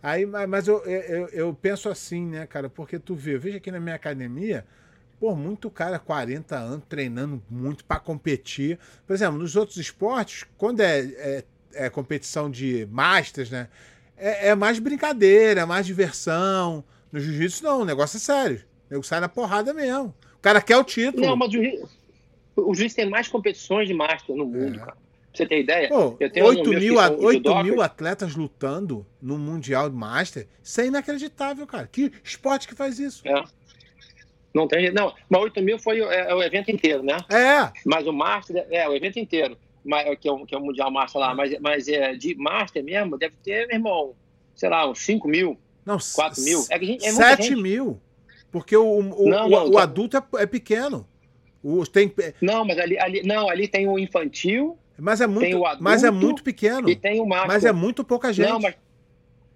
Aí, mas eu, eu, eu penso assim, né, cara? Porque tu vê, veja aqui na minha academia, pô, muito cara, 40 anos, treinando muito para competir. Por exemplo, nos outros esportes, quando é, é, é competição de masters, né? É, é, mais brincadeira, é mais diversão. No jiu-jitsu, não, o negócio é sério. O nego sai na porrada mesmo. O cara quer o título. Não, mas o o jiu tem mais competições de master no mundo, é. cara. Pra você ter ideia? Pô, eu tenho 8 mil, 8 mil atletas lutando no Mundial de Master. Isso é inacreditável, cara. Que esporte que faz isso? É. Não tem Não, mas 8 mil foi é, é, o evento inteiro, né? É. Mas o Master, é, o evento inteiro. Que, é o, que é o Mundial Master lá. Mas, mas é, de Master mesmo, deve ter, meu irmão, sei lá, uns 5 mil. Não, 4 mil. É, é 7 mil. Porque o, o, não, o, não, o tá... adulto é, é pequeno. O, tem... Não, mas ali, ali, não, ali tem o infantil. Mas é muito, adulto, mas é muito pequeno. E tem o master. Mas é muito pouca gente. Não, mas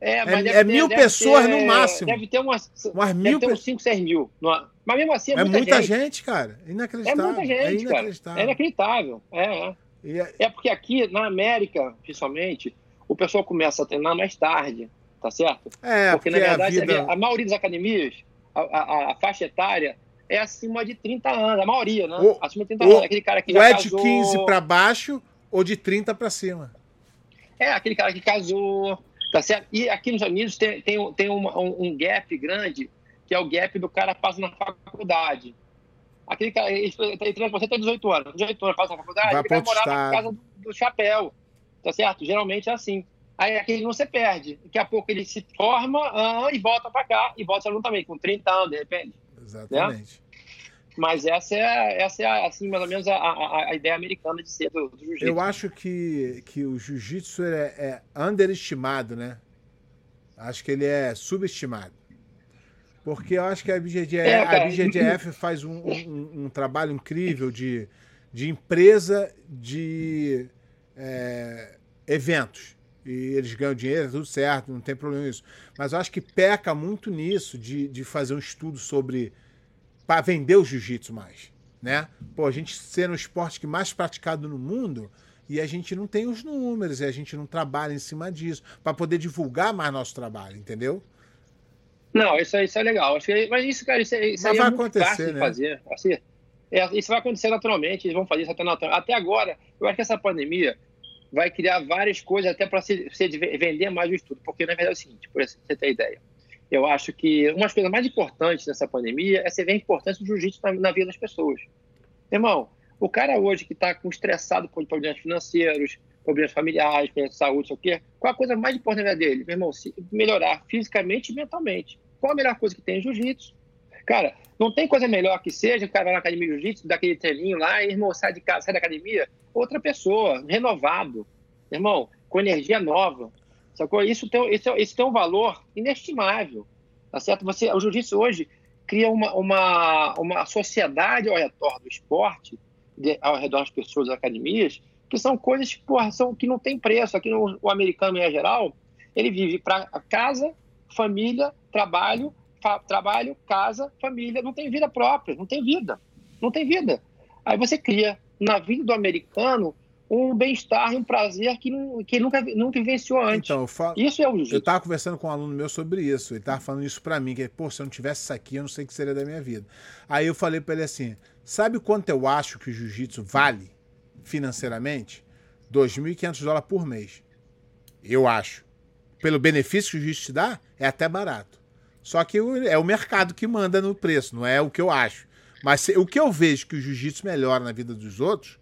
é, mas é, é mil pessoas ter, no máximo. Deve ter umas, umas mil deve ter uns 5, 6 mil. Mas mesmo assim é, é muita, muita gente. gente. cara. Inacreditável. É muita gente, é inacreditável. cara. É inacreditável. É, é. É... é porque aqui, na América, principalmente, o pessoal começa a treinar mais tarde, tá certo? É, porque, porque na verdade, a, vida... a maioria das academias, a, a, a, faixa etária é acima de 30 anos, a maioria, né? O, acima de 30 o, anos. Aquele cara que já é de 15 para baixo ou de 30 para cima. É, aquele cara que casou, tá certo? E aqui nos Estados Unidos tem, tem, tem um, um, gap grande, que é o gap do cara passa na faculdade. Aquele cara, ele, ele, você tem 18 anos, 18 anos passa na faculdade, vai ele vai morar na casa do, do chapéu, tá certo? Geralmente é assim. Aí aquele não se perde. Daqui a pouco ele se forma ah, e volta para cá, e volta aluno também, com 30 anos, de repente. Exatamente. Né? Mas essa é, essa é assim, mais ou menos a, a, a ideia americana de ser do, do jiu-jitsu. Eu acho que, que o jiu-jitsu é, é underestimado, né? Acho que ele é subestimado. Porque eu acho que a BGDF, é, a BGDF faz um, um, um, trabalho incrível de, de empresa de é, eventos. E eles ganham dinheiro, é tudo certo, não tem problema isso. Mas eu acho que peca muito nisso de, de fazer um estudo sobre para vender o jiu-jitsu mais, né? Pô, a gente ser o esporte que mais praticado no mundo e a gente não tem os números e a gente não trabalha em cima disso para poder divulgar mais nosso trabalho, entendeu? Não, isso, isso é legal. Acho que, mas isso, cara, isso, isso mas vai é acontecer, né? fazer. Assim, é, isso vai acontecer naturalmente, eles vão fazer isso até naturalmente. Até agora, eu acho que essa pandemia vai criar várias coisas até para se, se, vender mais o estudo. Porque, na verdade, é o seguinte, por você ter ideia. Eu acho que uma das coisas mais importantes nessa pandemia é você ver a importância do jiu-jitsu na, na, vida das pessoas. Irmão, o cara hoje que está com estressado por problemas financeiros, problemas familiares, problemas de saúde, sei o quê, qual a coisa mais importante dele? Meu irmão, se melhorar fisicamente e mentalmente. Qual a melhor coisa que tem? Jiu-jitsu. Cara, não tem coisa melhor que seja o cara vai na academia de jiu-jitsu, daquele treininho lá, e irmão, sai de casa, sai da academia, outra pessoa, renovado. Irmão, com energia nova. Sacou? Isso tem, isso, isso tem um valor inestimável. Tá certo? Você, o jiu-jitsu hoje cria uma, uma, uma sociedade ao redor do esporte, de, ao redor das pessoas das academias, que são coisas porra, são, que não tem preço. Aqui no o americano, em geral, ele vive para casa, família, trabalho, fa, trabalho, casa, família. Não tem vida própria, não tem vida. Não tem vida. Aí você cria na vida do americano um bem-estar e um prazer que, que nunca, nunca vivenciou antes. Então, eu falo, isso é o jiu-jitsu. Eu estava conversando com um aluno meu sobre isso. Ele estava falando isso para mim, que pô, se eu não tivesse isso aqui, eu não sei o que seria da minha vida. Aí eu falei para ele assim: sabe quanto eu acho que o jiu-jitsu vale financeiramente? 2.500 dólares por mês. Eu acho. Pelo benefício que o jiu-jitsu te dá, é até barato. Só que é o mercado que manda no preço, não é o que eu acho. Mas o que eu vejo que o jiu-jitsu melhora na vida dos outros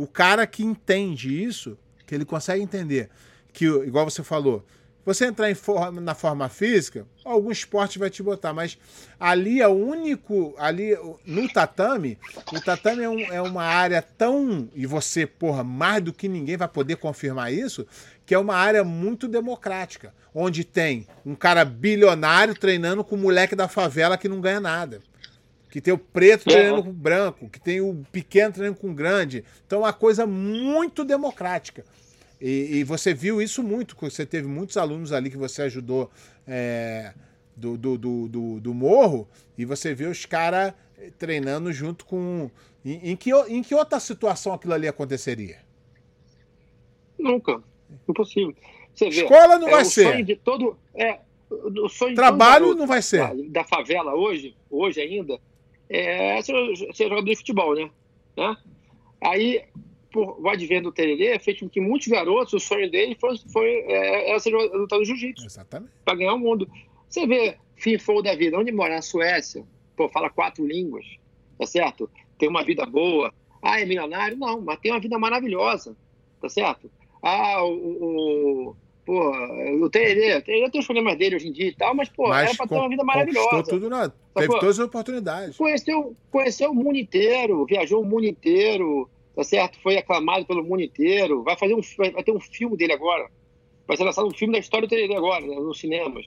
o cara que entende isso, que ele consegue entender que, igual você falou, você entrar forma, na forma física, algum esporte vai te botar, mas ali é o único. Ali no tatame, o tatame é, um, é, uma área tão. E você, porra, mais do que ninguém vai poder confirmar isso, que é uma área muito democrática, onde tem um cara bilionário treinando com o moleque da favela que não ganha nada que tem o preto treinando com o branco, que tem o pequeno treinando com o grande. Então é uma coisa muito democrática. E, e, você viu isso muito, você teve muitos alunos ali que você ajudou é, do, do, do, do, do morro, e você viu os caras treinando junto com. Em, em, que, em que outra situação aquilo ali aconteceria? Nunca. Impossível. Você vê, Escola não é, vai ser. Sonho de todo, é, o sonho Trabalho não vai ser. Da, da favela hoje, hoje ainda, é ser, ser jogador de futebol, né? né? Aí, por o advento do Tererê, fez com que muitos garotos, o sonho dele foi, foi é, ser lutador de jiu-jitsu. Exatamente. Para ganhar o mundo. Você vê FIFO da vida, onde mora? Na Suécia, pô, fala quatro línguas, tá certo? Tem uma vida boa. Ah, é milionário? Não, mas tem uma vida maravilhosa, tá certo? Ah, o, o Pô, o Tererê, Tererê tem os problemas dele hoje em dia e tal, mas, pô, mas era pra ter uma vida maravilhosa. tudo na... Teve todas as oportunidades. Conheceu, conheceu o mundo inteiro, viajou o mundo inteiro, tá certo? Foi aclamado pelo mundo inteiro. Vai, fazer um, vai ter um filme dele agora. Vai ser lançado um filme da história Tererê agora, né, nos cinemas.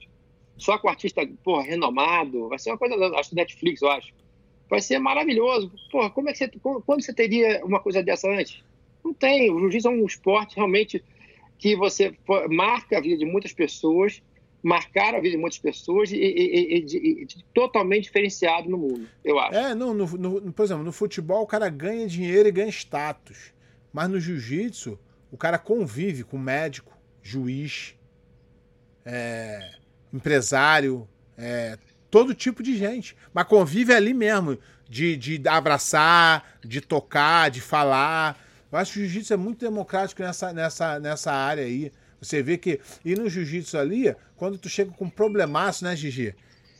Só com artista, porra, renomado. Vai ser uma coisa, acho que Netflix, eu acho. Vai ser maravilhoso. Porra, como é que você, quando você teria uma coisa dessa antes? Não tem. O jiu-jitsu é um esporte realmente que você marca a vida de muitas pessoas, marcaram a vida de muitas pessoas e, e, e, e totalmente diferenciado no mundo, eu acho. É, não, no, no, por exemplo, no futebol o cara ganha dinheiro e ganha status, mas no jiu-jitsu o cara convive com médico, juiz, é, empresário, é, todo tipo de gente, mas convive ali mesmo, de, de abraçar, de tocar, de falar. Eu acho que o jiu-jitsu é muito democrático nessa, nessa, nessa área aí. Você vê que. E no jiu-jitsu ali, quando tu chega com um problemaço, né, Gigi?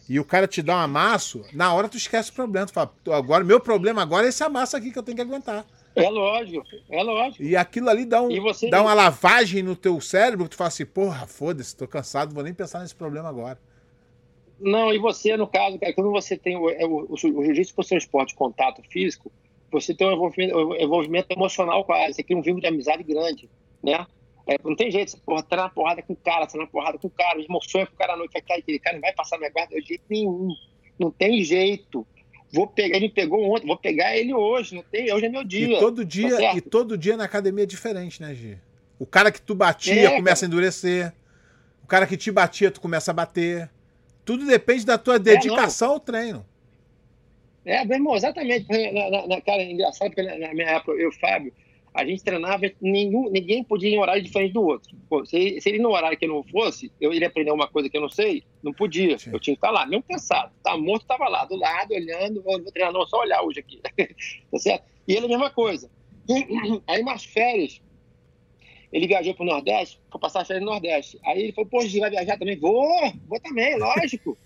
E o cara te dá um amasso, na hora tu esquece o problema. Tu fala, agora, meu problema agora é esse amasso aqui que eu tenho que aguentar. É lógico, é lógico. E aquilo ali dá, um, dá uma lavagem no teu cérebro que tu fala assim, porra, foda-se, tô cansado, vou nem pensar nesse problema agora. Não, e você, no caso, quando você tem o, é, o, o, o jiu-jitsu por ser um esporte de contato físico, você tem um envolvimento, um envolvimento emocional quase, você cria um vínculo de amizade grande, né? É, não tem jeito, você porra, tá na porrada com o cara, tá na porrada com o cara, emociona com o cara à noite, aquele cara não vai passar minha guarda de jeito nenhum. Não tem jeito. Vou pegar, ele pegou ontem, vou pegar ele hoje, não tem, hoje é meu dia. E todo dia, tá e todo dia na academia é diferente, né, Gi? O cara que tu batia é, começa cara. a endurecer. O cara que te batia, tu começa a bater. Tudo depende da tua é, dedicação é, ao treino. É, meu irmão, exatamente. Na, na, na, cara, é engraçado, porque na minha época, eu, Fábio, a gente treinava, nenhum, ninguém podia ir em horário diferente do outro. Pô, se, se, ele no horário que eu não fosse, eu iria aprender uma coisa que eu não sei, não podia. Sim. Eu tinha que estar lá, mesmo cansado. Tá morto, estava lá, do lado, olhando, vou, vou treinar, não, só olhar hoje aqui. tá certo? E ele a mesma coisa. Aí, umas férias, ele viajou para o Nordeste, foi passar férias no Nordeste. Aí ele falou, pô, vai viajar também? Vou, vou também, lógico.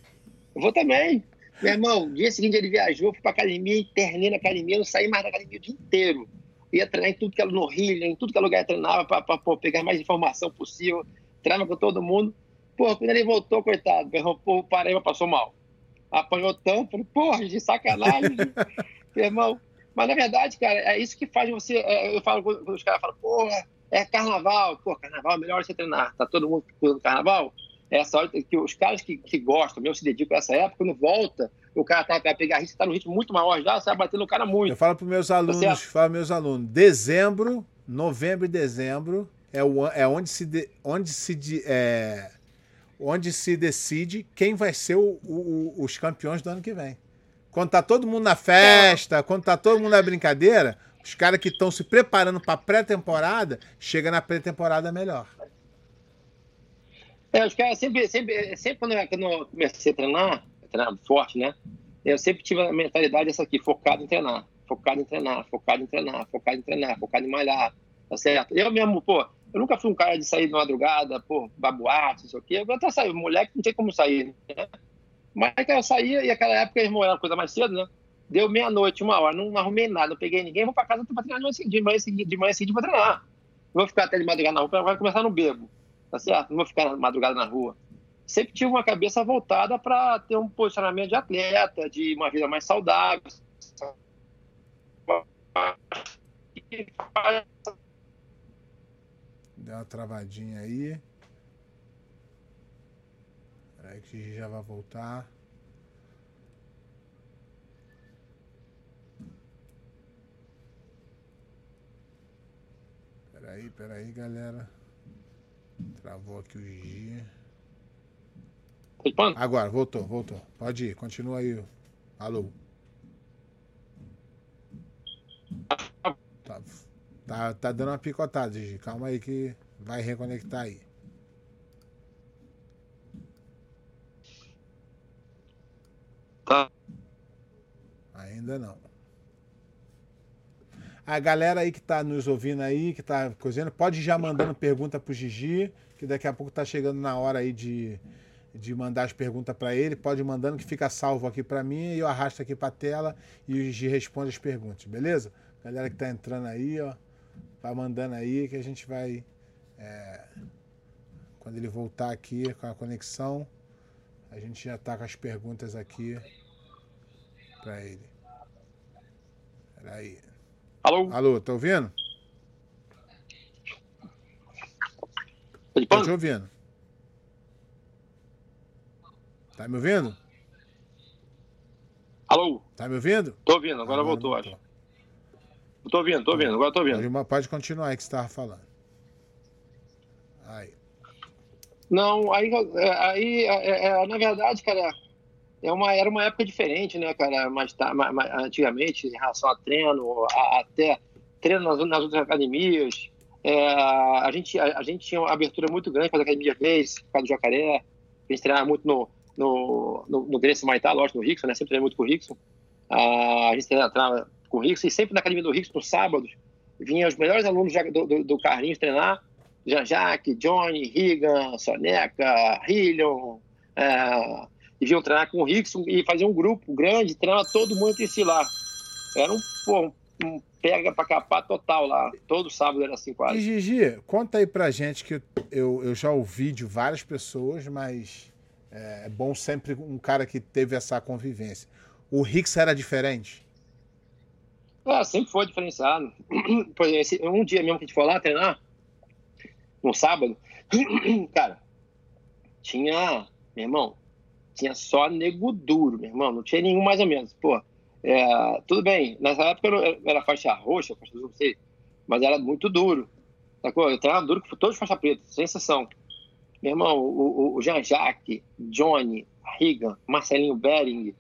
Eu vou também. Meu irmão, dia seguinte ele viajou, fui para academia, internei na academia, não saí mais da academia o dia inteiro ia treinar em tudo que era no Rio, em tudo que era lugar treinava para pegar mais informação possível, treinava com todo mundo. Pô, quando ele voltou, coitado, pô, o Paraíba passou mal. Apanhou tanto, falei, porra, de sacanagem, irmão. Mas na verdade, cara, é isso que faz você. É, eu falo quando os caras falam, porra, é carnaval. Pô, carnaval é melhor você treinar. Tá todo mundo no carnaval? É essa hora que os caras que, que gostam, mesmo se dedicam a essa época, quando volta, o cara tá, vai pegar risco, tá no ritmo muito maior já, você vai bater no cara muito. Eu falo para meus tá alunos, tá falo meus alunos, dezembro, novembro e dezembro é, o, é onde se, de, onde se é, onde se decide quem vai ser o, o, os campeões do ano que vem. Quando tá todo mundo na festa, quando tá todo mundo na brincadeira, os caras que estão se preparando para pré-temporada, chega na pré-temporada melhor. É, os caras sempre, sempre, sempre quando eu comecei a treinar, treinar forte, né? Eu sempre tive a mentalidade essa aqui, focado em treinar, focado em treinar, focado em treinar, focado em treinar, focado em malhar, tá certo? Eu mesmo, pô, eu nunca fui um cara de sair de madrugada, pô, babuarte, não sei o quê. Eu até saí, moleque não tinha como sair, né? Mas eu saía e aquela época eles moravam coisa mais cedo, né? Deu meia-noite, uma hora, não arrumei nada, não peguei ninguém, vou pra casa pra treinar de manhã seguinte, de manhã seguinte, de manhã seguinte pra treinar. Vou ficar até de madrugada na rua, vai começar no bebo, tá certo? Não vou ficar madrugada na rua sempre tive uma cabeça voltada para ter um posicionamento de atleta, de uma vida mais saudável. Deu uma travadinha aí. Peraí que já vai voltar. Peraí, peraí, galera. Travou aqui o Gigi. Agora, voltou, voltou. Pode ir, continua aí. Alô. Tá, tá, tá dando uma picotada, Gigi. Calma aí que vai reconectar aí. Tá. Ainda não. A galera aí que tá nos ouvindo aí, que tá cozinhando, pode ir já mandando pergunta pro Gigi, que daqui a pouco tá chegando na hora aí de de mandar as perguntas para ele, pode ir mandando que fica salvo aqui para mim e eu arrasto aqui para a tela e o Gi responde as perguntas, beleza? Galera que tá entrando aí, ó, vai mandando aí que a gente vai é, quando ele voltar aqui com a conexão, a gente já tá com as perguntas aqui para ele. Peraí. Alô? Alô, tá ouvindo? Tô te ouvindo. Tá me ouvindo? Alô? Tá me ouvindo? Tô ouvindo, agora, agora voltou, acho. Tô ouvindo, tô ouvindo, agora tô ouvindo. Pode, pode continuar aí que você tava falando. Aí. Não, aí, aí é, é, na verdade, cara, é uma, era uma época diferente, né, cara? Mas, tá, mas, antigamente, em relação a treino, a, até treino nas, nas outras academias, é, a, gente, a, a, gente tinha uma abertura muito grande para as academias por causa do Jacaré, a gente treinava muito no, no, no, no Grace Maitá, lógico, no Rickson, né? Sempre treinei muito com o Rickson. Ah, a gente treinava com o Rickson e sempre na academia do Rickson, nos sábados, vinha os melhores alunos do, do, do Carlinhos treinar, Jean-Jacques, Johnny, Rigan, Soneca, Hillion, é, e vinham treinar com o Rickson e fazer um grupo grande, treinar todo mundo entre si lá. Era um, pô, um pega pra capar total lá. Todo sábado era assim quase. E Gigi, conta aí pra gente que eu, eu já ouvi de várias pessoas, mas é, é bom sempre um cara que teve essa convivência. O Rix era diferente? É, sempre foi diferenciado. Por exemplo, um dia mesmo que a gente foi lá treinar, no sábado, cara, tinha, meu irmão, tinha só nego duro, meu irmão, não tinha nenhum mais ou menos. Pô, é, tudo bem, nessa época eu era faixa roxa, faixa azul, não sei, mas era muito duro. Sacou? Eu treinava duro que todos faixa preta, sem exceção. Meu irmão, o, o Jean-Jacques, Johnny, Regan, Marcelinho Bering,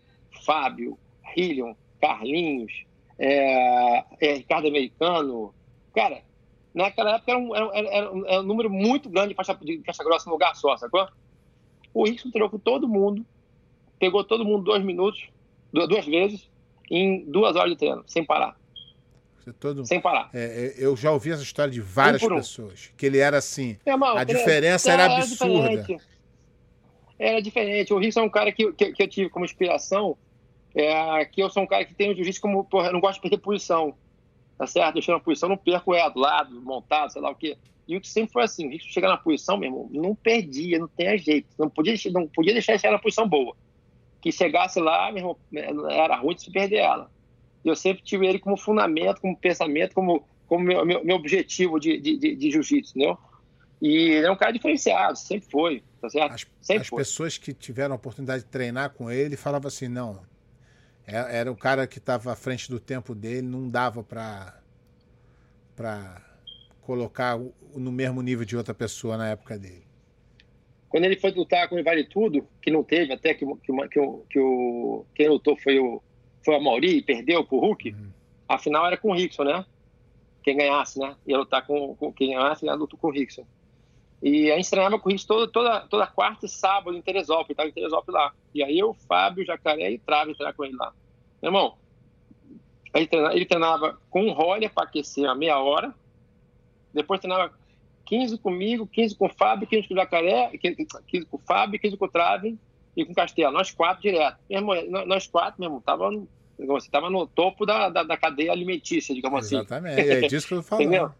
Fábio, Hillion, Carlinhos, é, é, Ricardo Americano. Cara, naquela época era um, era, era, era um número muito grande de faixa, de grossa no lugar só, sacou? O Rickson treinou com todo mundo, pegou todo mundo dois minutos, duas vezes, em duas horas de treino, sem parar. Todo... Sem parar. É, é, eu já ouvi essa história de várias um pessoas. Que ele era assim. É, a diferença era, era absurda. Diferente. Era diferente. O Rickson é um cara que, que, que, eu tive como inspiração. É, que eu sou um cara que tem o jiu-jitsu como. Porra, eu não gosto de perder posição. Tá certo? Deixando a posição, não perco ela do lado, montado, sei lá o quê. E o que sempre foi assim: o Rickson chega na posição, meu irmão, não perdia, não tem jeito. Não podia, não podia deixar ele chegar na posição boa que chegasse lá, meu irmão, era ruim de se perder ela. Eu sempre tive ele como fundamento, como pensamento, como, como meu, meu, meu objetivo de, de, de, de jiu-jitsu, entendeu? E ele é um cara diferenciado, sempre foi, tá certo? As, sempre as foi. pessoas que tiveram a oportunidade de treinar com ele falavam assim, não, é, era o cara que estava à frente do tempo dele, não dava para para colocar no mesmo nível de outra pessoa na época dele. Quando ele foi lutar com o Vale Tudo, que não teve, até que, que, que, o, que o, quem lutou foi o, foi a Mauri e perdeu pro Hulk, uhum. a final era com o Rickson, né? Quem ganhasse, né? Ia lutar com, com quem ganhasse, ia lutar com o Rickson. E a gente treinava com o Rickson toda, toda, toda quarta e sábado em Teresópolis, estava em Teresópolis lá. E aí eu, Fábio, Jacaré e Trave treinar com ele lá. Meu irmão, ele treinava, ele treinava com um roller para aquecer a meia hora, depois treinava 15 comigo, 15 com o Fábio, 15 com o Jacaré, 15 com o Fábio, 15 com o Trave e com o Castelo. Nós quatro direto. Meu irmão, nós quatro, meu irmão, tava no, assim, tava no topo da, da, da cadeia alimentícia, digamos Exatamente. assim. Exatamente, é disso que eu falo. Entendeu?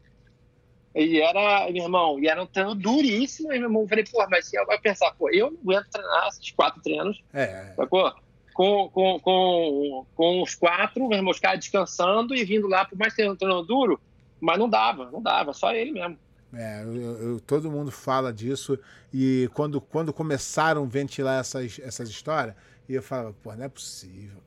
E era, meu irmão, e era um treino duríssimo, e meu irmão, eu falei, pô, mas eu vai pensar, pô, eu não aguento treinar esses quatro treinos, é. sacou? Com, com, com, com os quatro, meu irmão, os caras descansando e vindo lá, por mais que um treino duro, mas não dava, não dava, só ele mesmo. É, eu, eu, todo mundo fala disso e quando, quando começaram a ventilar essas, essas histórias, eu falava, pô, não é possível.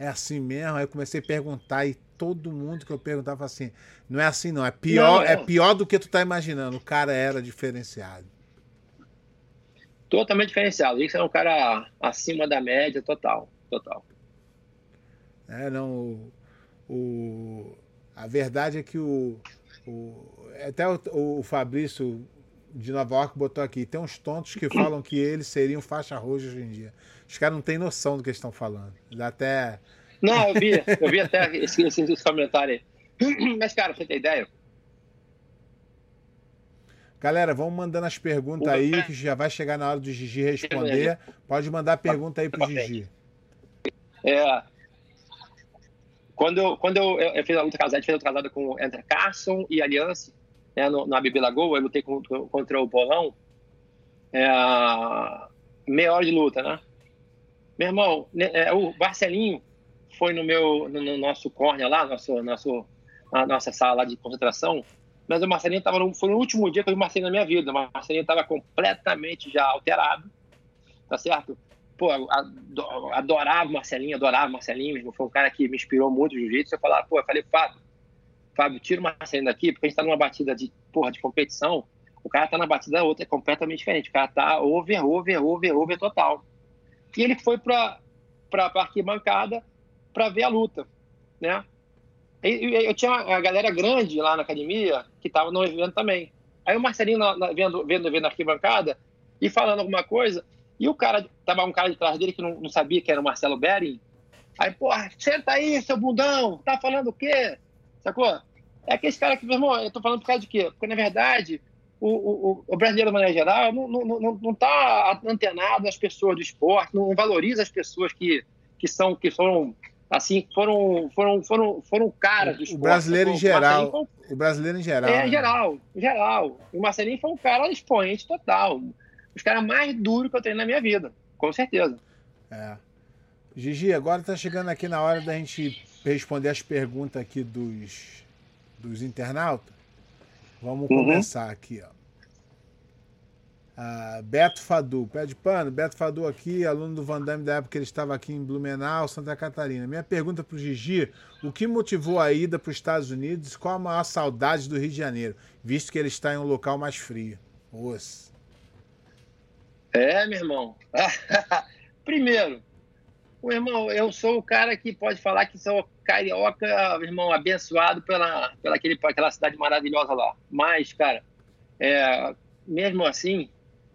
É assim mesmo? Aí eu comecei a perguntar e todo mundo que eu perguntava assim, não é assim não, é pior, não, é. pior do que tu tá imaginando. O cara era diferenciado. Totalmente diferenciado. Isso é um cara acima da média, total, total. É, não, o, o a verdade é que o, o até o, o Fabrício de Nova York botou aqui, tem uns tontos que falam que eles seriam faixa roxa hoje em dia. Os caras não têm noção do que eles estão falando. Dá até. Não, eu vi, eu vi até esse, esse, esse comentário aí. Mas, cara, você tem ideia? Galera, vamos mandando as perguntas aí, que já vai chegar na hora do Gigi responder. Pode mandar pergunta aí pro Gigi. É, quando eu, quando eu, eu, fiz a luta casada, a fez a luta casada com, entre Carson e Aliança, né, no, na Bibi Lagoa, eu lutei contra, contra o Bolão. É, meia hora de luta, né? Meu irmão, né, é, o Marcelinho foi no meu, no, no nosso corner lá, nosso, nosso, na nossa sala de concentração, mas o Marcelinho estava no, foi no último dia que eu vi o Marcelinho na minha vida. O Marcelinho estava completamente já alterado, tá certo? Pô, adorava o Marcelinho, adorava o Marcelinho, foi um cara que me inspirou muito no jiu-jitsu. Eu falava, pô, eu falei, Fábio, Fábio, tira o Marcelinho daqui, porque a gente tá numa batida de, porra, de competição, o cara tá na batida outra, é completamente diferente. O cara tá over, over, over, over total. E ele foi pra, pra arquibancada pra ver a luta, né? Eu tinha a galera grande lá na academia que tava no evento também. Aí o Marcelinho na, vendo, vendo, vendo a arquibancada e falando alguma coisa, e o cara, tava um cara de trás dele que não, não sabia que era o Marcelo Bering. Aí, porra, senta aí, seu bundão, tá falando o quê? Sacou? É aqueles caras que, meu irmão, eu tô falando por causa de quê? Porque, na verdade, o, o, o brasileiro, de maneira geral, não, não, não, não tá antenado às pessoas do esporte, não valoriza as pessoas que, que são, que foram, assim, foram, foram, foram, foram caras do esporte. O brasileiro em geral. Foi, o brasileiro em geral. É, né? geral, geral. O Marcelinho foi um cara expoente total. Os caras mais duros que eu tenho na minha vida, com certeza. É. Gigi, agora tá chegando aqui na hora da gente responder as perguntas aqui dos, dos internautas. Vamos uhum. começar aqui, ó. Ah, Beto Fadu, pé de pano, Beto Fadu aqui, aluno do Van Damme da época que ele estava aqui em Blumenau, Santa Catarina. Minha pergunta para o Gigi: o que motivou a ida para os Estados Unidos? Qual a maior saudade do Rio de Janeiro, visto que ele está em um local mais frio? Osso. É, meu irmão. Primeiro, o irmão, eu sou o cara que pode falar que sou carioca, irmão, abençoado pela, pela aquele, aquela cidade maravilhosa lá. Mas, cara, é, mesmo assim,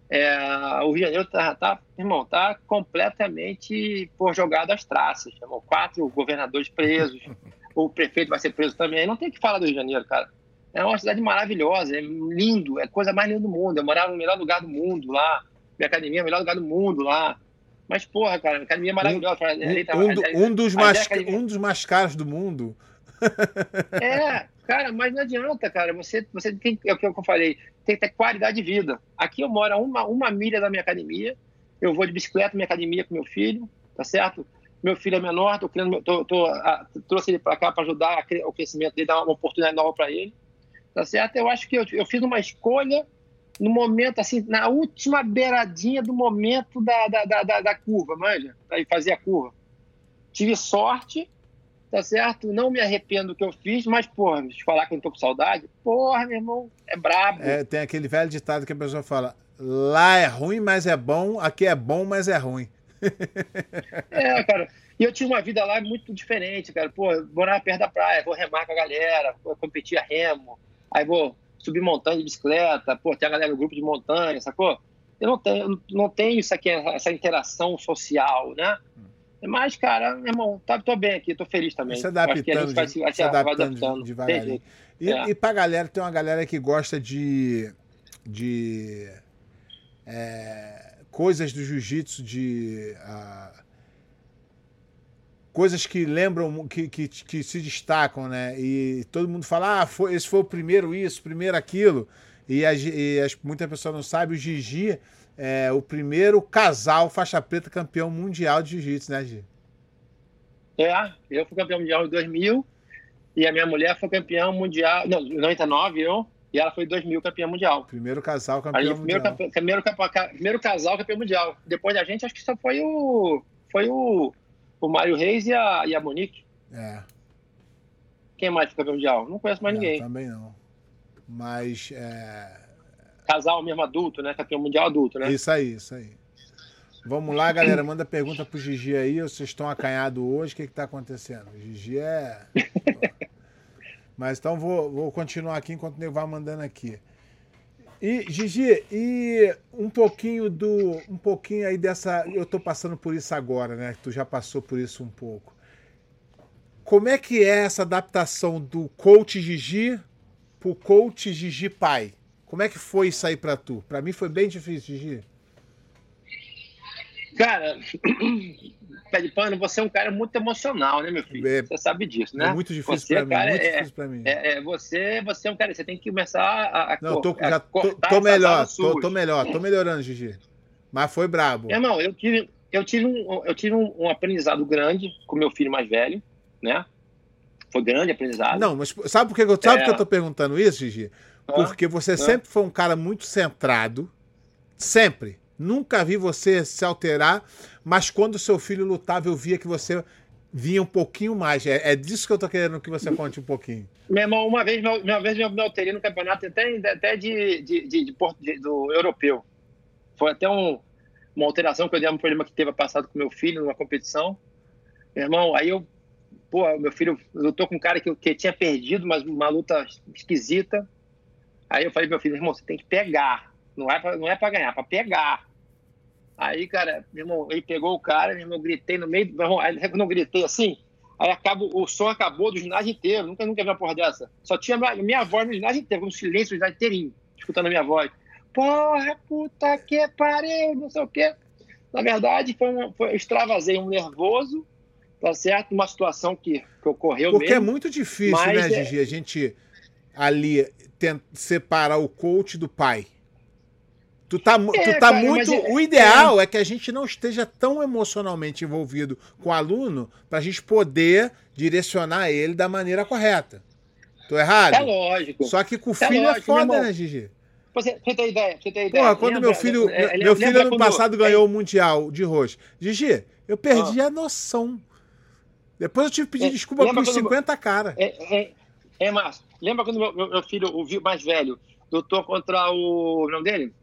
é, o Rio de Janeiro tá, tá, irmão, tá completamente por jogado às traças. Irmão. Quatro governadores presos, o prefeito vai ser preso também. Não tem que falar do Rio de Janeiro, cara. É uma cidade maravilhosa, é lindo, é a coisa mais linda do mundo. Eu morava no melhor lugar do mundo lá, minha academia é o melhor lugar do mundo lá. Mas, porra, cara, a academia é maravilhosa. Um, um, um, dos, mais, um dos mais caros do mundo. É, cara, mas não adianta, cara. Você, você tem, é o que eu falei, tem que ter qualidade de vida. Aqui eu moro a uma, uma milha da minha academia. Eu vou de bicicleta na minha academia com meu filho, tá certo? Meu filho é menor, tô criando, tô, tô, a, trouxe ele para cá para ajudar o crescimento dele, dar uma oportunidade nova para ele, tá certo? Eu acho que eu, eu fiz uma escolha no momento, assim, na última beiradinha do momento da, da, da, da curva, manja, para fazer a curva. Tive sorte, tá certo? Não me arrependo do que eu fiz, mas, porra, de falar que eu não tô com saudade, porra, meu irmão, é brabo. É, tem aquele velho ditado que a pessoa fala: lá é ruim, mas é bom, aqui é bom, mas é ruim. é, cara. E eu tinha uma vida lá muito diferente, cara. Pô, morava perto da praia, vou remar com a galera, vou competir a remo, aí vou subir montanha de bicicleta, pô, tem a galera do grupo de montanha, sacou? Eu não tenho, não tenho isso aqui, essa interação social, né? Mas, cara, meu irmão, tá, tô bem aqui, tô feliz também. Se adaptando, que a gente vai se, vai se adaptando, adaptando devagarinho. E, é. e pra galera, tem uma galera que gosta de, de é, coisas do jiu-jitsu, de uh, coisas que lembram, que, que, que, se destacam, né? E todo mundo fala, ah, foi, esse foi o primeiro isso, primeiro aquilo. E, as, e as, muita pessoa não sabe, o Gigi é o primeiro casal faixa preta campeão mundial de jiu-jitsu, né, Gigi? É, eu fui campeão mundial em 2000 e a minha mulher foi campeã mundial, não, em 99 eu, e ela foi em 2000 campeã mundial. Primeiro casal campeão primeiro, mundial. Primeiro, primeiro casal campeão mundial. Depois da gente, acho que só foi o foi o o Mário Reis e a, e a Monique. É. Quem mais fica mundial? Não conheço mais não, ninguém. Também não. Mas. É... Casal mesmo adulto, né? Campeão mundial adulto, né? Isso aí, isso aí. Vamos lá, galera. Manda pergunta pro Gigi aí. Vocês estão acanhados hoje. O que, que tá acontecendo? O Gigi é. Mas então vou, vou continuar aqui enquanto ele vai mandando aqui. E, Gigi, e um pouquinho do. Um pouquinho aí dessa. Eu tô passando por isso agora, né? Tu já passou por isso um pouco. Como é que é essa adaptação do coach Gigi pro coach Gigi pai? Como é que foi isso aí pra tu? Pra mim foi bem difícil, Gigi. Cara, pé de pano, você é um cara muito emocional, né, meu filho? É, você sabe disso, né? É muito difícil você, pra mim, muito é, difícil pra mim. É, é, você, você é um cara, você tem que começar a, a Não, tô, já tô, tô melhor, tô, tô, melhor, tô melhorando, Gigi. Mas foi brabo. Meu irmão, eu tive, eu tive, um, eu tive um, um aprendizado grande com meu filho mais velho, né? Foi grande aprendizado. Não, mas sabe por que eu, sabe é... que eu tô perguntando isso, Gigi? Porque você sempre foi um cara muito centrado, sempre. Nunca vi você se alterar, mas quando seu filho lutava, eu via que você vinha um pouquinho mais. É, é disso que eu tô querendo que você conte um pouquinho. Meu irmão, uma vez, uma vez eu me alterei no campeonato até, até de, de, de, de, do europeu. Foi até um, uma alteração que eu dei um problema que teve passado com meu filho numa competição. Meu irmão, aí eu, pô, meu filho lutou com um cara que, que tinha perdido, mas uma luta esquisita. Aí eu falei pro meu filho, irmão, você tem que pegar. Não é pra, não é ganhar, é pra pegar. Aí, cara, meu irmão, ele pegou o cara, meu irmão, gritei no meio. Meu irmão, aí, eu não gritei assim, Aí acaba, o som acabou do ginásio inteiro. Nunca, nunca vi uma porra dessa. Só tinha minha, minha voz no ginásio inteiro, um silêncio no ginásio inteirinho, escutando a minha voz. Porra, puta que pariu, não sei o quê. Na verdade, foi um, foi, eu extravasei um nervoso, tá certo? Uma situação que, que ocorreu Porque mesmo, é muito difícil, né, é... Gigi, a gente ali separar o coach do pai. Tu tá, é, tu tá cara, muito. É, o ideal é... é... que a gente não esteja tão emocionalmente envolvido com o aluno para a gente poder direcionar ele da maneira correta. Tô errado? É lógico. Só que com o é filho é, lógico, é foda, né, Gigi? Você, você tem ideia? Você tem ideia? Porra, quando lembra, meu filho, é, meu filho ano passado ganhou o Mundial de roxo. Gigi, eu perdi ah. a noção. Depois eu tive que pedir desculpa por 50 caras. É, é, é, Márcio, lembra quando meu, meu, filho, o mais velho, lutou contra o. o nome dele?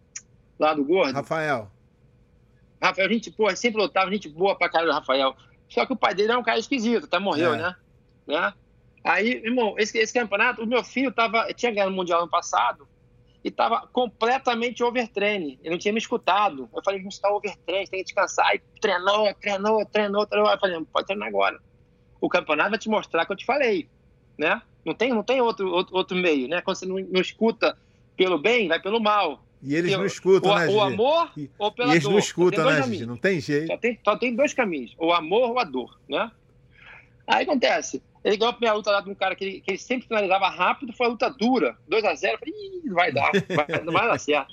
Lá do Gordo. Rafael. Rafael, gente, pô, sempre lutava, gente boa pra caralho do Rafael. Só que o pai dele é um cara esquisito, tá? Morreu, é. né? né? Aí, irmão, esse, esse campeonato, o meu filho tava, tinha ganhado o Mundial ano passado e tava completamente overtraining. Ele não tinha me escutado. Eu falei, gente, tá overtraining, tem que descansar. Aí treinou, treinou, treinou, treinou. Aí eu falei, pode treinar agora. O campeonato vai te mostrar que eu te falei, né? Não tem, não tem outro, outro, outro meio, né? Quando você não, não escuta pelo bem, vai pelo mal. E eles não escutam, o, né? O amor e, ou pela e eles dor. não escutam, né, Gigi? Não tem jeito. Só tem, só tem dois caminhos, o amor ou a dor, né? Aí acontece, ele ganhou a primeira luta lá de um cara que ele, que ele sempre finalizava rápido, foi uma luta dura, 2x0, falei, Ih, vai dar, vai, não vai dar certo.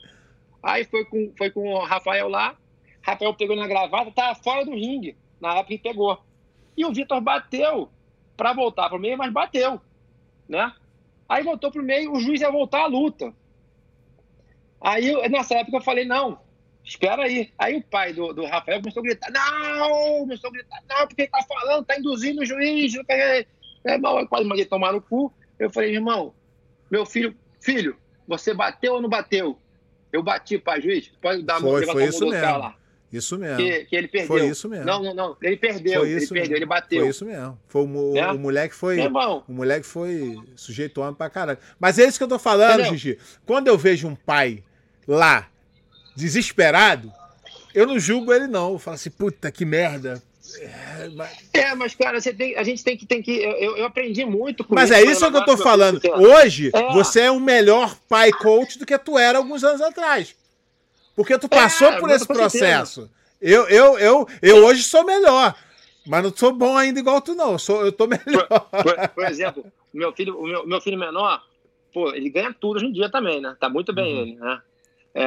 Aí foi com, foi com o Rafael lá, Rafael pegou na gravata, tava fora do ringue, na época que pegou. E o Vitor bateu para voltar pro meio, mas bateu, né? Aí voltou pro meio, o juiz ia voltar a luta. Aí, nessa época, eu falei, não, espera aí. Aí o pai do, do Rafael começou a gritar, não, começou a gritar, não, porque ele tá falando, tá induzindo o juiz. É, irmão, eu quase mandei tomar no cu. Eu falei, irmão, meu filho, filho, você bateu ou não bateu? Eu bati, pai, juiz, pode dar foi, foi isso mesmo. lá. Isso mesmo. Que, que, ele perdeu. Foi isso mesmo. Não, não, não. Ele perdeu. Foi ele perdeu, mesmo. ele bateu. Foi isso mesmo. Foi o, é? o moleque foi. O moleque foi sujeito homem pra caralho. Mas é isso que eu tô falando, Entendeu? Gigi. Quando eu vejo um pai lá, desesperado, eu não julgo ele, não. Eu falo assim, puta que merda. É, mas, é, mas cara, você tem, a gente tem que. Tem que eu, eu aprendi muito com Mas isso, é isso que eu tô falando. Hoje, é. você é um melhor pai coach do que tu era alguns anos atrás. Porque tu passou é, por esse processo. Eu, eu, eu, eu hoje sou melhor. Mas não sou bom ainda igual tu, não. Eu, sou, eu tô melhor. Por, por, por exemplo, meu filho, o meu, meu filho menor, pô, ele ganha tudo hoje em dia também, né? Tá muito bem uhum. ele, né? É,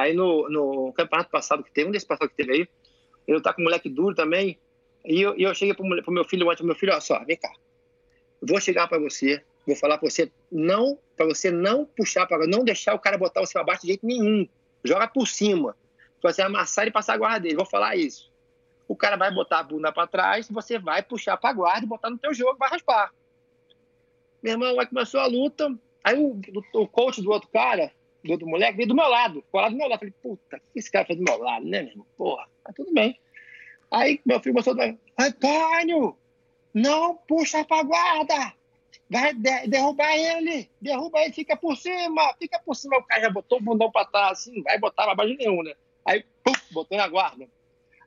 aí no, no campeonato passado que teve, um desses passados que teve aí, ele tá com um moleque duro também. E eu, e eu cheguei pro, pro meu filho ontem, meu filho, olha só, vem cá. Vou chegar para você, vou falar para você, não, para você não puxar para não deixar o cara botar você para baixo de jeito nenhum. Joga por cima. Você amassar e passar a guarda dele. Vou falar isso. O cara vai botar a bunda para trás, você vai puxar para guarda e botar no teu jogo, vai raspar. Meu irmão, aí começou a luta. Aí o, o coach do outro cara do outro moleque veio do meu lado, colado do meu lado. Falei, puta, o que esse cara fez do meu lado, né, meu irmão? Porra, tá tudo bem. Aí meu filho mostrou, Antônio, não puxa pra guarda, vai de derrubar ele, derruba ele, fica por cima, fica por cima. O cara já botou o bundão pra trás, assim, não vai botar pra baixo nenhum, né? Aí, pum, botou na guarda.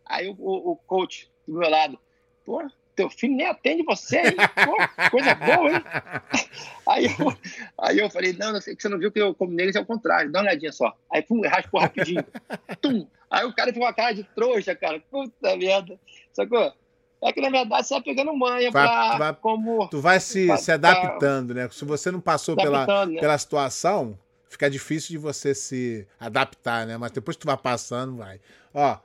Aí o, o, o coach do meu lado, porra, teu filho nem atende você, hein? Pô, coisa boa, hein? Aí eu, aí eu falei, não, não sei, que você não viu que eu combinei isso é o contrário, dá uma olhadinha só. Aí, pum, raspou rapidinho. Tum. Aí o cara ficou com a cara de trouxa, cara. Puta merda. Sacou? É que, na verdade, você vai pegando manha vai, pra vai, como... Tu vai se, pra, se adaptando, né? Se você não passou pela, né? pela situação, fica difícil de você se adaptar, né? Mas depois que tu vai passando, vai. Ó,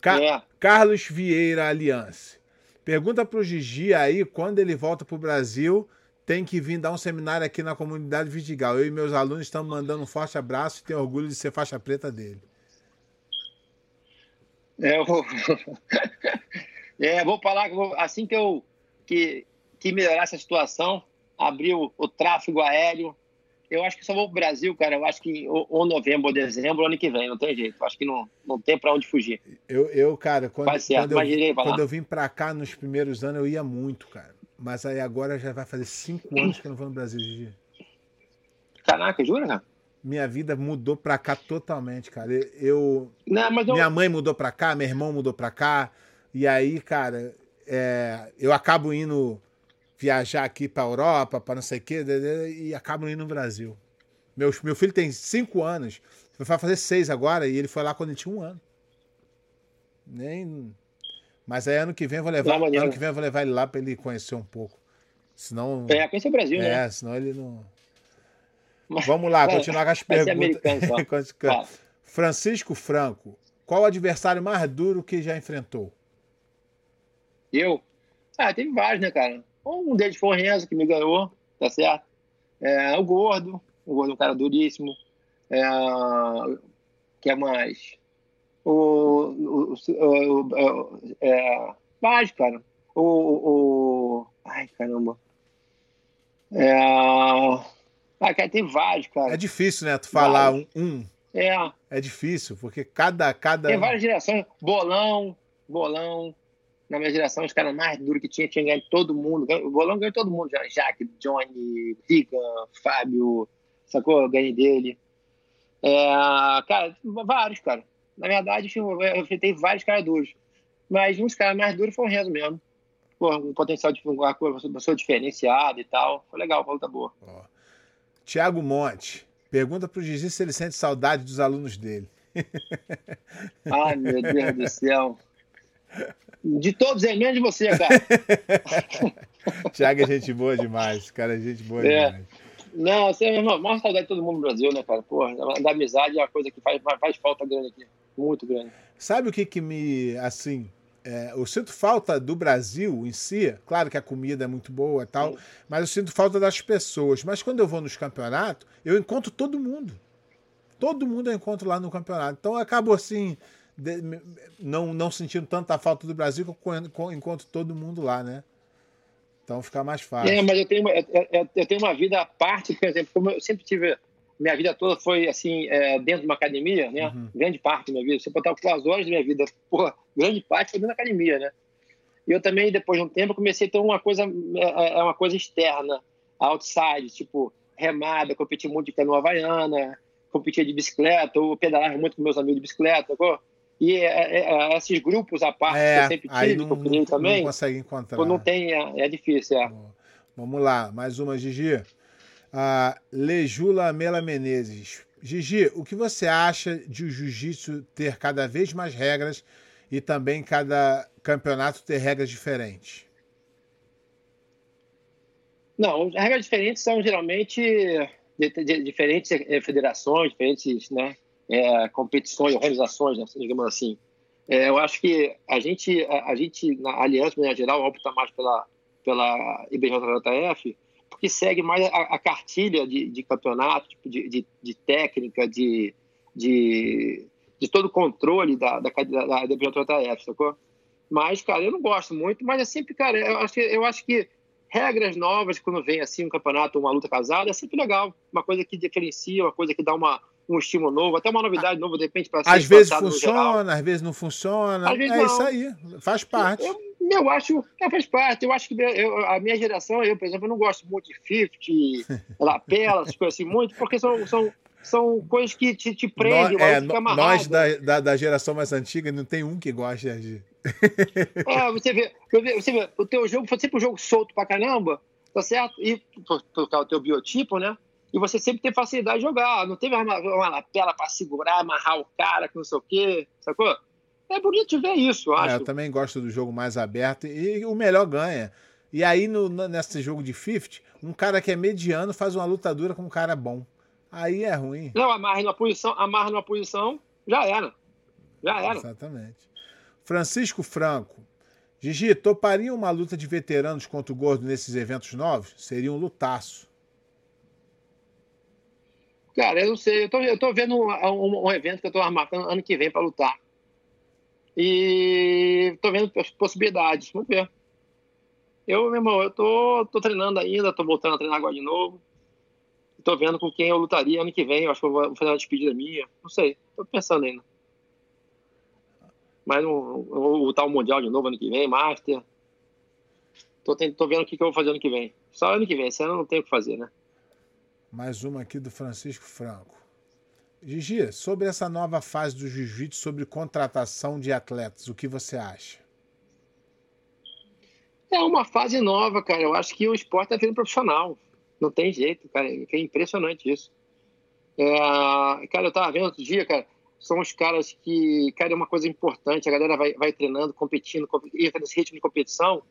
Ca é. Carlos Vieira Aliança. Pergunta pro Gigi aí, quando ele volta pro Brasil, tem que vir dar um seminário aqui na comunidade Vidigal. Eu e meus alunos estamos mandando um forte abraço e tenho orgulho de ser faixa preta dele. É, eu vou, é, vou falar que assim que eu que, que melhorar essa situação, abrir o, o tráfego aéreo, eu acho que só vou pro Brasil, cara. Eu acho que ou, novembro ou dezembro, ano que vem, não tem jeito. Eu acho que não, não tem para onde fugir. Eu, eu cara, quando, quando, eu, quando eu vim para cá nos primeiros anos, eu ia muito, cara. Mas aí agora já vai fazer cinco anos que eu não vou no Brasil, Gigi. Caraca, jura, cara? Minha vida mudou pra cá totalmente, cara. Eu. Não, mas eu... Minha mãe mudou pra cá, meu irmão mudou pra cá. E aí, cara, é, eu acabo indo viajar aqui para Europa, para não sei o quê, e acabo indo no Brasil. Meu, meu filho tem cinco anos, vai fazer seis agora, e ele foi lá quando ele tinha um ano. Nem. Mas aí ano que vem eu vou levar, ano que vem eu vou levar ele lá para ele conhecer um pouco. Senão. É, conhecer o Brasil, é, né? É, senão ele não. Vamos lá, continuar com as perguntas. Francisco Franco, qual o adversário mais duro que já enfrentou? Eu? Ah, teve vários, né, cara? Um deles foi o Renzo, que me ganhou, tá certo? É, o Gordo, o Gordo é um cara duríssimo. É, que é mais? O, o, o, o é, vários, cara. O, o, ai, caramba. É, ah, cara, tem vários, cara. É difícil, né? Tu falar um, um. É. É difícil, porque cada, cada. Tem várias gerações. Bolão, bolão. Na minha geração, os caras mais duros que tinha, tinha ganho todo mundo. O bolão ganhou todo mundo. Já. Jaque, Johnny, Rigan, Fábio, sacou? Ganhei dele. É, cara, vários, cara. Na verdade, eu enfrentei vários caras duros. Mas uns caras mais duros foram o Renzo mesmo. Pô, um potencial de uma pessoa diferenciada e tal. Foi legal, uma luta boa. Ó. Tiago Monte. Pergunta pro Gigi se ele sente saudade dos alunos dele. Ai, meu Deus do céu. De todos é menos de você, cara. Tiago é gente boa demais. Cara, é gente boa é. demais. Não, você é a maior saudade de todo mundo no Brasil, né, cara? Porra, da amizade é uma coisa que faz, faz falta grande aqui. Muito grande. Sabe o que que me, assim, é, eu sinto falta do Brasil em si, claro que a comida é muito boa e tal, Sim. mas eu sinto falta das pessoas. Mas quando eu vou nos campeonatos, eu encontro todo mundo. Todo mundo eu encontro lá no campeonato. Então eu acabo assim, de, não, não sentindo tanta falta do Brasil que eu encontro todo mundo lá, né? Então fica mais fácil. É, mas eu tenho, uma, eu, eu tenho uma vida à parte, por exemplo, como eu sempre tive minha vida toda foi assim, é, dentro de uma academia, né? Uhum. Grande parte da minha vida. Se eu botar as horas da minha vida, porra, grande parte foi dentro da academia, né? E eu também, depois de um tempo, comecei a ter uma coisa, é, é, é uma coisa externa, outside, tipo remada, competir muito de canoa havaiana, competir de bicicleta, ou pedalar muito com meus amigos de bicicleta, sacou? E é, é, esses grupos à parte é, que eu sempre tive, não, que eu também. Não consegue encontrar. Não tem, é, difícil, é. Vamos lá, mais uma, Gigi Lejula Mela Menezes. Gigi, o que você acha de o jiu-jitsu ter cada vez mais regras e também cada campeonato ter regras diferentes? Não, as regras diferentes são geralmente de, de, diferentes eh, federações, diferentes né, é, competições, organizações, né, digamos assim. É, eu acho que a gente, a, a gente na Aliança, em geral, opta mais pela, pela IBJJF, porque segue mais a, a cartilha de, de campeonato, tipo, de, de, de, técnica, de, de, de todo o controle da, da, da, da BJJF, sacou? Mas, cara, eu não gosto muito, mas é sempre, cara, eu acho eu acho que regras novas, quando vem assim um campeonato, uma luta casada, é sempre legal. Uma coisa que diferencia, uma coisa que dá uma, um estímulo novo, até uma novidade nova, de repente, para ser Às vezes funciona, às vezes não funciona. Às vezes é não. isso aí, faz parte. Eu, eu acho que faz parte. Eu acho que eu, a minha geração, eu, por exemplo, eu não gosto muito de 50, lapela, essas coisas assim, muito, porque são, são, são coisas que te, te prendem, nós, é, nós da, da, da, geração mais antiga não tem um que gosta de. é, você vê, você vê, o teu jogo foi sempre um jogo solto pra caramba, tá certo? E por, por do teu biotipo, né? E você sempre tem facilidade de jogar. Não teve uma, uma lapela para segurar, amarrar o cara, que não sei o quê, sacou? é bonito ver isso, eu acho. É, eu também gosto do jogo mais aberto e o melhor ganha. E aí, no, nesse jogo de 50, um cara que é mediano faz uma lutadura com um cara bom. Aí é ruim. Não, amarra numa posição, amarra numa posição, já era. Já era. Exatamente. Francisco Franco. Gigi, toparia uma luta de veteranos contra o Gordo nesses eventos novos? Seria um lutaço. Cara, eu não sei. Eu tô, eu tô vendo um, um, um evento que eu tô marcando ano que vem para lutar. E tô vendo possibilidades. Vamos ver. Eu, meu irmão, eu tô, tô treinando ainda, tô voltando a treinar agora de novo. Tô vendo com quem eu lutaria ano que vem. Eu acho que eu vou fazer uma despedida minha. Não sei. Tô pensando ainda. Mas eu vou lutar o Mundial de novo ano que vem, Master. Tô, tô vendo o que, que eu vou fazer ano que vem. Só ano que vem, esse ano não tem o que fazer, né? Mais uma aqui do Francisco Franco. Gigi, sobre essa nova fase do jiu-jitsu, sobre contratação de atletas, o que você acha? É uma fase nova, cara. Eu acho que o esporte tá vindo profissional. Não tem jeito, cara. É impressionante isso. É, cara, eu tava vendo outro dia, cara, são os caras que, cara, é uma coisa importante, a galera vai, vai treinando, competindo, entra nesse ritmo de competição,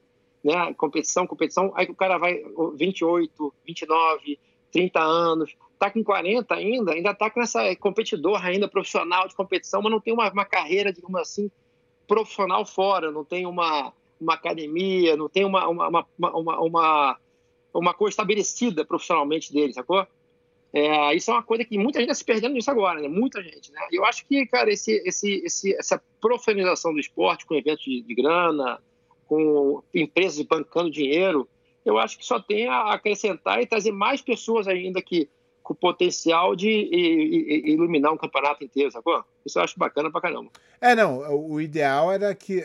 né? Competição, competição, aí o cara vai 28, 29, 30 anos, tá com 40 ainda, ainda tá com essa competidor ainda profissional de competição, mas não tem uma, uma carreira, digamos assim, profissional fora, não tem uma, uma academia, não tem uma, uma, uma, uma, uma, coisa estabelecida profissionalmente dele, sacou? É, isso é uma coisa que muita gente está se perdendo nisso agora, né? Muita gente, né? Eu acho que, cara, esse, esse, esse, essa profissionalização do esporte com eventos de, de grana, com empresas bancando dinheiro, eu acho que só tem a acrescentar e trazer mais pessoas ainda que com potencial de iluminar um campeonato inteiro, sacou? Isso eu acho bacana pra caramba. É, não, o ideal era que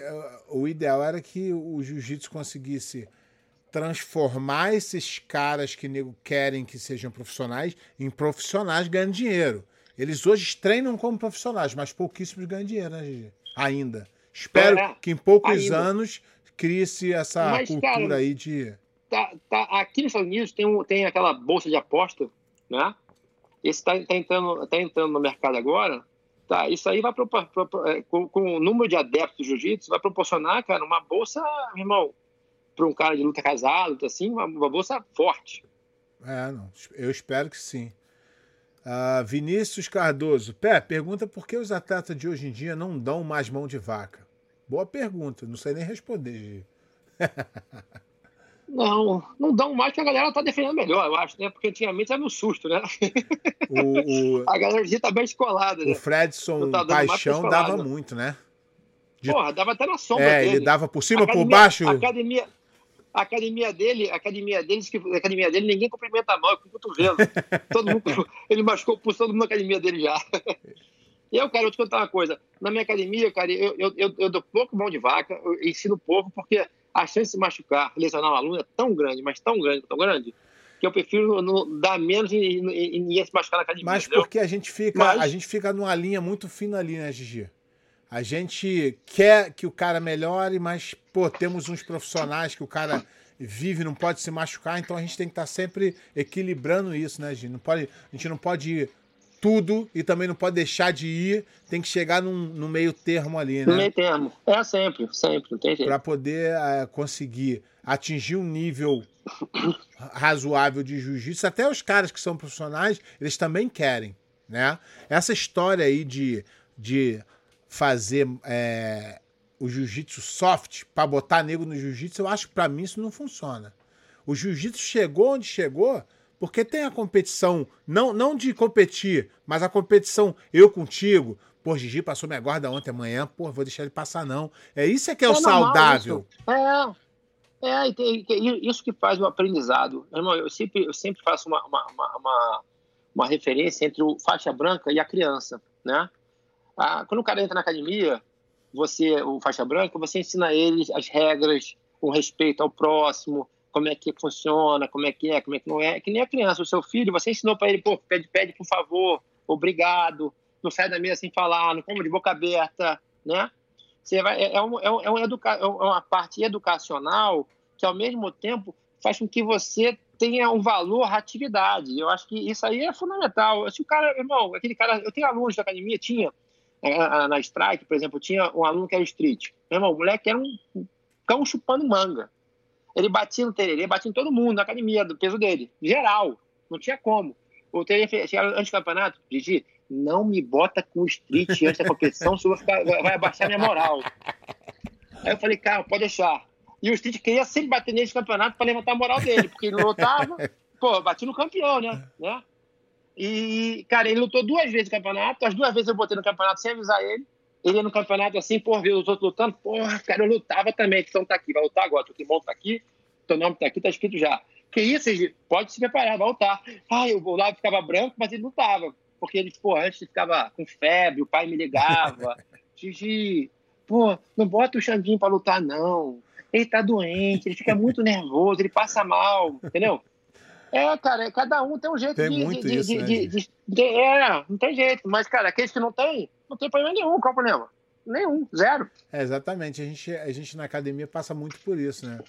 o ideal era que o jiu-jitsu conseguisse transformar esses caras que nego querem que sejam profissionais em profissionais ganhando dinheiro. Eles hoje treinam como profissionais, mas pouquíssimos ganham dinheiro, né, Gigi? Ainda. Espero é, que em poucos ainda. anos crie-se essa mas, cultura cara, aí de. Tá, tá, aqui nos Estados Unidos tem, um, tem aquela bolsa de aposta, né? Esse está tá entrando, tá entrando no mercado agora. Tá, isso aí vai pro, pro, pro, é, com, com, o número de adeptos do jiu-jitsu, vai proporcionar, cara, uma bolsa, irmão, para um cara de luta casado, assim, uma, uma bolsa forte. É, não. Eu espero que sim. Uh, Vinícius Cardoso. Pé, pergunta por que os atletas de hoje em dia não dão mais mão de vaca. Boa pergunta, não sei nem responder, Não, não dão mais que a galera tá defendendo melhor, eu acho, né? Porque antigamente era no susto, né? O, o... a galera hoje tá bem escolada, né? O Fredson tá Paixão dava muito, né? De... Porra, dava até na sombra é, dele. ele dava por cima, academia, por baixo. Academia, a academia dele, a academia dele, a academia dele, ninguém cumprimenta a mão, é com o cotovelo. todo mundo, ele machucou por todo mundo na academia dele já. E eu, cara, eu te contar uma coisa. Na minha academia, cara, eu, eu, eu, eu dou pouco mão de vaca, eu ensino pouco, porque a chance de machucar, lesionar um aluno é tão grande, mas tão grande, tão grande, que eu prefiro não dar menos e, ninguém se machucar na academia. Mas entendeu? porque a gente fica, mas... a gente fica numa linha muito fina ali, né, Gigi? A gente quer que o cara melhore, mas, pô, temos uns profissionais que o cara vive, não pode se machucar, então a gente tem que estar tá sempre equilibrando isso, né, gente? Não pode, a gente não pode tudo e também não pode deixar de ir, tem que chegar num, no meio termo ali, né? No meio termo. É sempre, sempre, não tem jeito. Para poder é, conseguir atingir um nível razoável de jiu-jitsu, até os caras que são profissionais, eles também querem, né? Essa história aí de, de fazer é, o jiu-jitsu soft para botar nego no jiu-jitsu, eu acho que para mim isso não funciona. O jiu-jitsu chegou onde chegou porque tem a competição, não, não de competir, mas a competição eu contigo. Pô, Gigi passou minha guarda ontem, amanhã, pô, vou deixar ele passar não. É isso é que é, é o saudável. É, é isso que faz o aprendizado. Irmão, eu sempre, eu sempre faço uma, uma, uma, uma referência entre o faixa branca e a criança, né? Ah, quando o cara entra na academia, você, o faixa branca, você ensina ele as regras, o respeito ao próximo, como é que funciona, como é que é, como é que não é. Que nem a criança, o seu filho, você ensinou para ele, pô, pede, pede por favor, obrigado, não sai da mesa sem falar, não come de boca aberta, né? Você vai, é, é, um, é, um, é, educa, é uma parte educacional que, ao mesmo tempo, faz com que você tenha um valor à atividade. Eu acho que isso aí é fundamental. Se o cara, irmão, aquele cara, eu tenho alunos da academia, tinha, na Strike, por exemplo, tinha um aluno que era Street. Meu irmão, o moleque era um cão chupando manga. Ele batia no Tererê, batia em todo mundo na academia, do peso dele, geral. Não tinha como. O Tererê chegava antes do campeonato, Gigi, não me bota com o Street antes da competição, senão ficar, vai abaixar minha moral. Aí eu falei, cara, pode deixar. E o Street queria sempre bater nesse campeonato para levantar a moral dele, porque ele lutava, pô, bati no campeão, né? né? E, cara, ele lutou duas vezes no campeonato. As duas vezes eu botei no campeonato sem avisar ele. Ele no campeonato assim, por ver os outros lutando. Porra, cara, eu lutava também. Então tá aqui, vai lutar agora. Teu timão tá aqui, teu nome tá aqui, tá escrito já. Que isso, pode se preparar, vai lutar. Ai, o lado ficava branco, mas ele lutava. Porque ele, pô, antes ele ficava com febre, o pai me ligava. Gigi, pô, não bota o Xandinho pra lutar, não. Ele tá doente, ele fica muito nervoso, ele passa mal, entendeu? É, cara, é, cada um tem um jeito tem de, muito de, isso, de, né, de, de, É, não tem jeito. Mas, cara, aqueles que não tem, não tem problema nenhum. Qual o problema? Nenhum, zero. É, exatamente. A gente, a gente na academia passa muito por isso, né?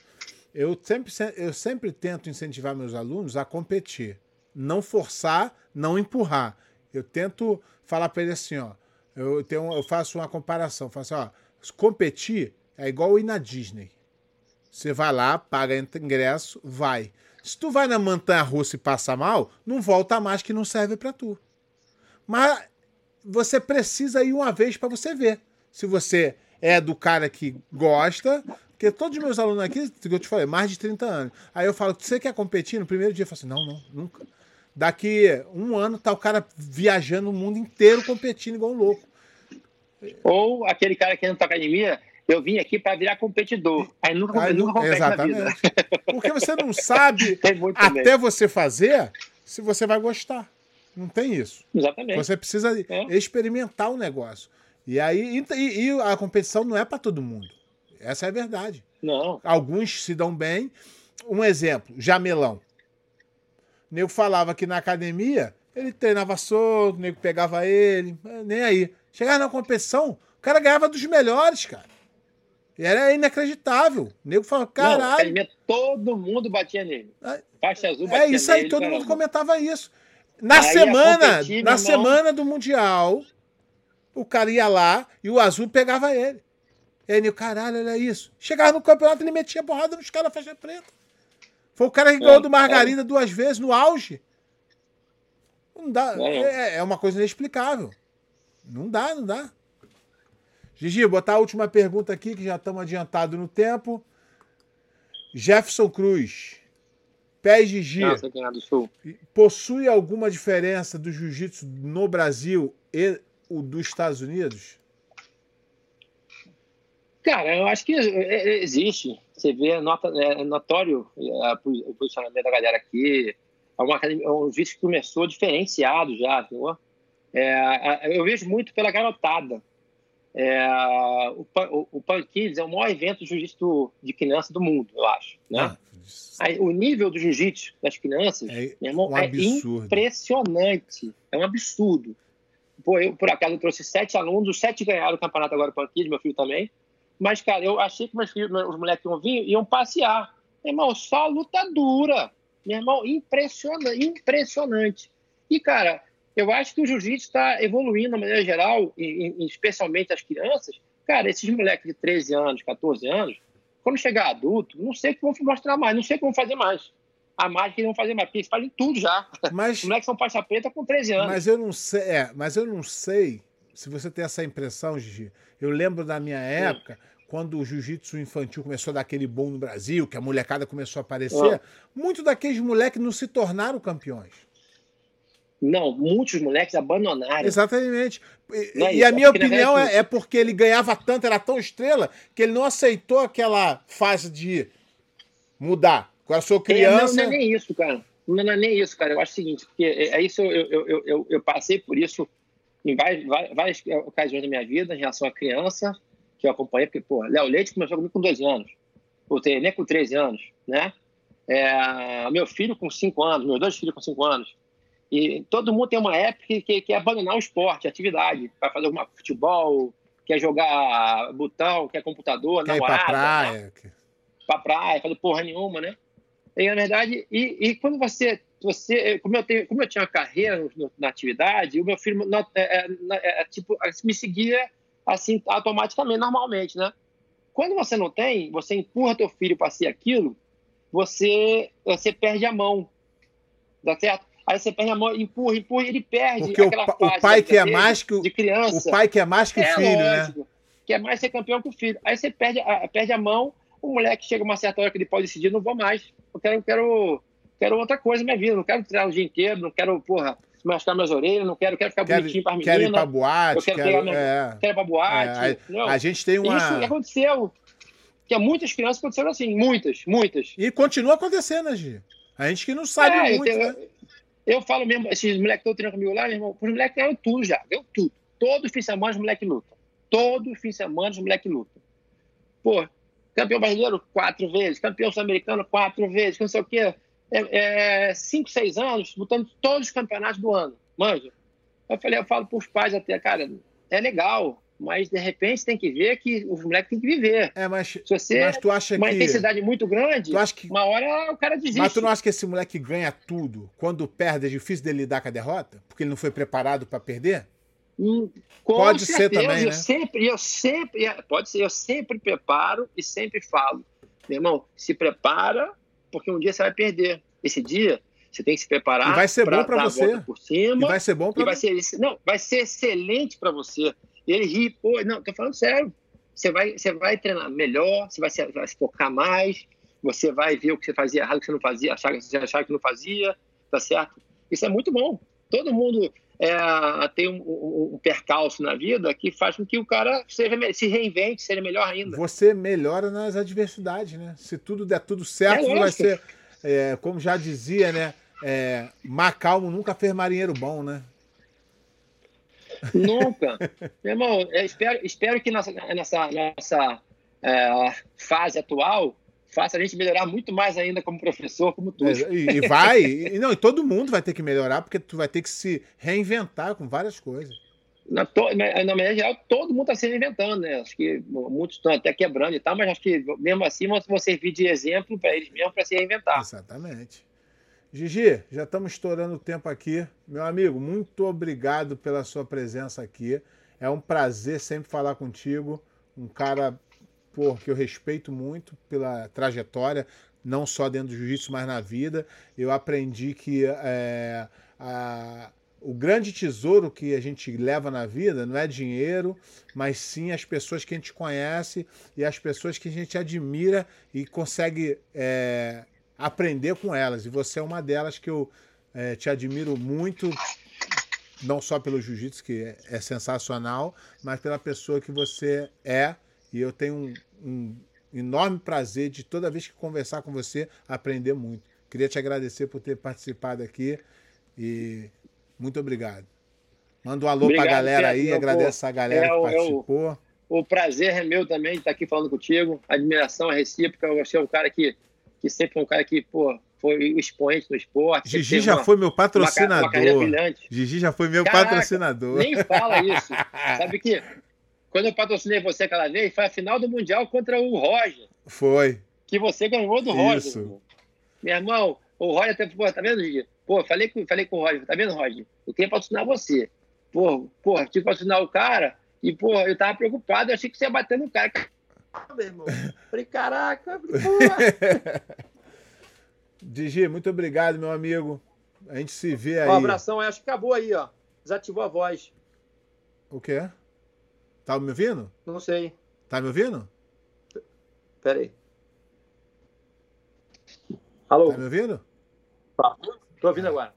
Eu sempre, eu sempre tento incentivar meus alunos a competir. Não forçar, não empurrar. Eu tento falar para ele assim, ó. Eu, tenho, eu faço uma comparação. Faço assim, ó. Competir é igual ir na Disney. Você vai lá, paga ingresso, vai. Se tu vai na montanha russa e passa mal, não volta mais que não serve para tu. Mas você precisa ir uma vez para você ver. Se você é do cara que gosta, porque todos os meus alunos aqui, eu te falei, mais de 30 anos. Aí eu falo, você quer competir? No primeiro dia eu falo assim, não, não, nunca. Daqui um ano tá o cara viajando o mundo inteiro competindo igual um louco. Ou aquele cara que entra na academia, eu vim aqui para virar competidor. Aí nunca, Aí, nunca compete exatamente. na vida. Porque você não sabe até você fazer se você vai gostar. Não tem isso. Exatamente. Você precisa é. experimentar o negócio. E aí e, e a competição não é para todo mundo. Essa é a verdade. Não. Alguns se dão bem. Um exemplo, Jamelão. O nego falava que na academia ele treinava solto, o nego pegava ele, nem aí. Chegava na competição, o cara ganhava dos melhores, cara. Era inacreditável. O nego falava, caralho. Não, todo mundo batia nele. É, Faixa azul é batia É isso aí, nele, todo mundo comentava isso. Na aí semana, na irmão... semana do Mundial, o cara ia lá e o azul pegava ele. E aí, caralho, olha isso. Chegava no campeonato, ele metia porrada nos caras faixa preta. Foi o cara que ganhou do Margarida é. duas vezes no auge. Não dá. É, é uma coisa inexplicável. Não dá, não dá. Gigi, botar a última pergunta aqui, que já estamos adiantados no tempo. Jefferson Cruz. Pé Gigi. Nossa, é do Sul. Possui alguma diferença do jiu-jitsu no Brasil e o dos Estados Unidos? Cara, eu acho que é, é, existe. Você vê, nota, é notório o posicionamento da galera aqui. É uma, um jiu que começou diferenciado já, entendeu? É, eu vejo muito pela garotada. É, o, o, o Pan Kids é o maior evento de jiu-jitsu de criança do mundo, eu acho. Né? Ah, Aí, o nível do jiu-jitsu das crianças, é, meu irmão, um é impressionante. É um absurdo. Pô, eu, por acaso, eu trouxe sete alunos, os sete ganharam o campeonato agora Pan Kids, meu filho também. Mas, cara, eu achei que meus filhos, os moleques iam vir, iam passear. Meu irmão, só luta dura. Meu irmão, impressionante, impressionante. E, cara, eu acho que o jiu-jitsu está evoluindo de maneira geral, e, e, especialmente as crianças. Cara, esses moleques de 13 anos, 14 anos, quando chegar adulto, não sei o que vão mostrar mais, não sei o que vão fazer mais. A mais que eles vão fazer mais, porque eles fazem tudo já. Mas, Os moleques são faixa preta com 13 anos. Mas eu não sei, é, mas eu não sei se você tem essa impressão, Gigi. Eu lembro da minha época, Sim. quando o jiu-jitsu infantil começou a dar aquele bom no Brasil, que a molecada começou a aparecer, ah. muitos daqueles moleques não se tornaram campeões. Não, muitos moleques abandonaram. Exatamente. E, é e a minha opinião é, é, porque ele ganhava tanto, era tão estrela, que ele não aceitou aquela fase de mudar. Eu sou criança. É, não, não, é nem isso, cara. Não, não, é nem isso, cara. Eu acho o seguinte, porque é, é isso, eu, eu, eu, eu, passei por isso em várias, várias ocasiões da minha vida em relação à criança, que eu acompanhei, porque, pô, Léo Leite começou comigo com 12 anos. O nem com 13 anos, né? É, meu filho com 5 anos, meus dois filhos com 5 anos. E todo mundo tem uma época que, que quer abandonar o esporte, a atividade, para fazer alguma futebol, quer jogar botão, quer computador, quer namorada. Pra praia. Né? Pra praia, fazer porra nenhuma, né? E, na verdade, e, e quando você, você como, eu tenho, como eu tinha uma carreira no, na atividade, o meu filho não, é, é, é, é tipo, me seguia assim automaticamente, normalmente, né? Quando você não tem, você empurra teu filho para ser aquilo, você, você perde a mão, tá certo? Aí você perde a mão, empurra, empurra, e ele perde Porque aquela o, fase. O pai que é mais que o, de criança. O pai que é mais que o é, filho, né? lógico, né? Que é mais ser campeão que o filho. Aí você perde a, perde a mão, o moleque chega uma certa hora que ele pode decidir, não vou mais. Eu quero, quero, quero outra coisa na minha vida. Não quero treinar o dia inteiro, não quero, porra, machucar minhas orelhas, não quero, quero ficar quero, bonitinho para as meninas. Quero ir pra boate. Eu quero, quero, minha, é, quero ir pra boate. É, a, a, gente tem uma... Isso aconteceu. Que é muitas crianças aconteceram assim, muitas, muitas. E continua acontecendo, né, Gi? A gente que não sabe é, muito, né? Eu falo mesmo, esses moleques que estão treinando comigo lá, meu irmão, os moleques ganham tudo já, ganham tudo. Todo fim de semana os moleques lutam. Todo fim de semana os moleques lutam. Pô, campeão brasileiro quatro vezes, campeão sul-americano quatro vezes, não sei o quê. É, é, cinco, seis anos, lutando todos os campeonatos do ano. Manja. Eu falei, eu falo para os pais até, cara, é legal, mas de repente tem que ver que o moleque tem que viver. É, mas, Se você mas tu acha uma que. intensidade muito grande, Tu acha que. uma hora o cara desiste. Mas tu não acha que esse moleque ganha tudo? Quando perde, é difícil dele lidar com a derrota? Porque ele não foi preparado pra perder? Hum, Pode ser certeza, também, eu né? sempre, eu sempre, pode ser, eu sempre preparo e sempre falo, meu irmão, se prepara, porque um dia você vai perder. Esse dia você tem que se preparar. E vai ser bom pra dar a você. Por E cima, vai ser bom e vai ser, não, vai ser excelente para você. E ele ri, pô, não, tô falando sério. Você vai, você vai treinar melhor, você vai se, vai se focar mais, você vai ver o que você fazia errado, o que você não fazia, achar que você achava que não fazia, tá certo? Isso é muito bom. Todo mundo é, tem um, um, um percalço na vida que faz com que o cara seja, se reinvente, seja melhor ainda. Você melhora nas adversidades, né? Se tudo der tudo certo, É vai ser. é, como já dizia, né? É, mar calmo nunca fez marinheiro bom, né? Nunca. Meu irmão, espero, espero que nossa, nessa, nossa é, fase atual faça a gente melhorar muito mais ainda como professor, como tu. E vai, e, não, e todo mundo vai ter que melhorar, porque tu vai ter que se reinventar com várias coisas. Na, to, na, na maneira geral, todo mundo está se reinventando, né? Acho que muitos estão até quebrando e tal, mas acho que mesmo assim vão vão servir de exemplo para eles mesmos para se reinventar. Exatamente. Gigi, já estamos estourando o tempo aqui. Meu amigo, muito obrigado pela sua presença aqui. É um prazer sempre falar contigo. Um cara pô, que eu respeito muito pela trajetória, não só dentro do jiu-jitsu, mas na vida. Eu aprendi que é, a, o grande tesouro que a gente leva na vida não é dinheiro, mas sim as pessoas que a gente conhece e as pessoas que a gente admira e consegue é, aprender com elas. E você é uma delas que eu é, te admiro muito, não só pelo jiu-jitsu, que é, é sensacional, mas pela pessoa que você é. E eu tenho um, um enorme prazer de toda vez que conversar com você aprender muito. Queria te agradecer por ter participado aqui e muito obrigado. Manda um alô Obrigado, pra galera aí, agradece a galera É que o- é o- participou. O prazer é meu também de estar aqui falando contigo. A admiração é recíproca. Você é um cara que, que sempre foi um cara que, pô, foi o expoente no esporte. Gigi já uma- foi meu uma, ca- uma patrocinador. brilhante. Gigi já foi meu Caraca, patrocinador. Nem fala isso. Sabe que quando eu patrocinei você aquela vez, foi a final do Mundial contra o Roger, Foi. que você ganhou do Roger. Isso. meu irmão. Meu irmão, o Roger, até, pô, tá vendo, Gigi? Pô, falei com, falei com o Roger, tá vendo, Roger? Eu queria patrocinar você. Pô, pô, tive que patrocinar o cara e, pô, eu tava preocupado, eu achei que você ia bater no cara. Meu irmão. Falei, caraca, pô. Gigi, muito obrigado, meu amigo. A gente se vê aí. Ó, abração, acho que acabou aí, ó. Desativou a voz. O quê? Tá me ouvindo? Não sei. Tá me ouvindo? Pera aí. Alô? Tá me ouvindo? Tô ouvindo agora.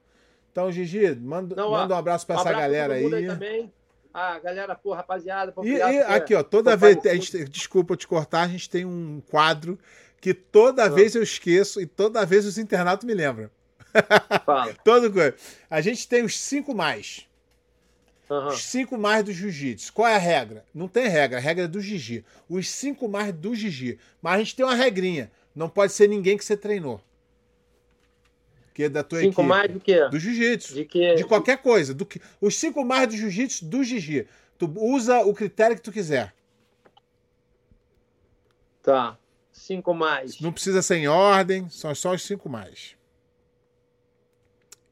Então, Gigi, manda, Não, manda um abraço pra Um essa galera mundo aí. também. A galera, pô, rapaziada. pô, E, e aqui, ó, toda vez. gente, desculpa te cortar, a gente tem um quadro que toda vez eu esqueço e toda vez os internautas me lembram. Fala. Todo coisa. A gente tem os cinco mais. Aham. Os cinco mais do jiu-jitsu. Qual é a regra? Não tem regra, a regra é do Gigi. Os cinco mais do Gigi. Mas a gente tem uma regrinha. Não pode ser ninguém que você treinou. Que é da tua Cinco equipe. mais do que? Do jiu-jitsu. De que? De qualquer coisa. Do que... Os cinco mais do jiu-jitsu do Gigi. Tu usa o critério que tu quiser. Tá. Cinco mais. Não precisa ser em ordem, são só os cinco mais.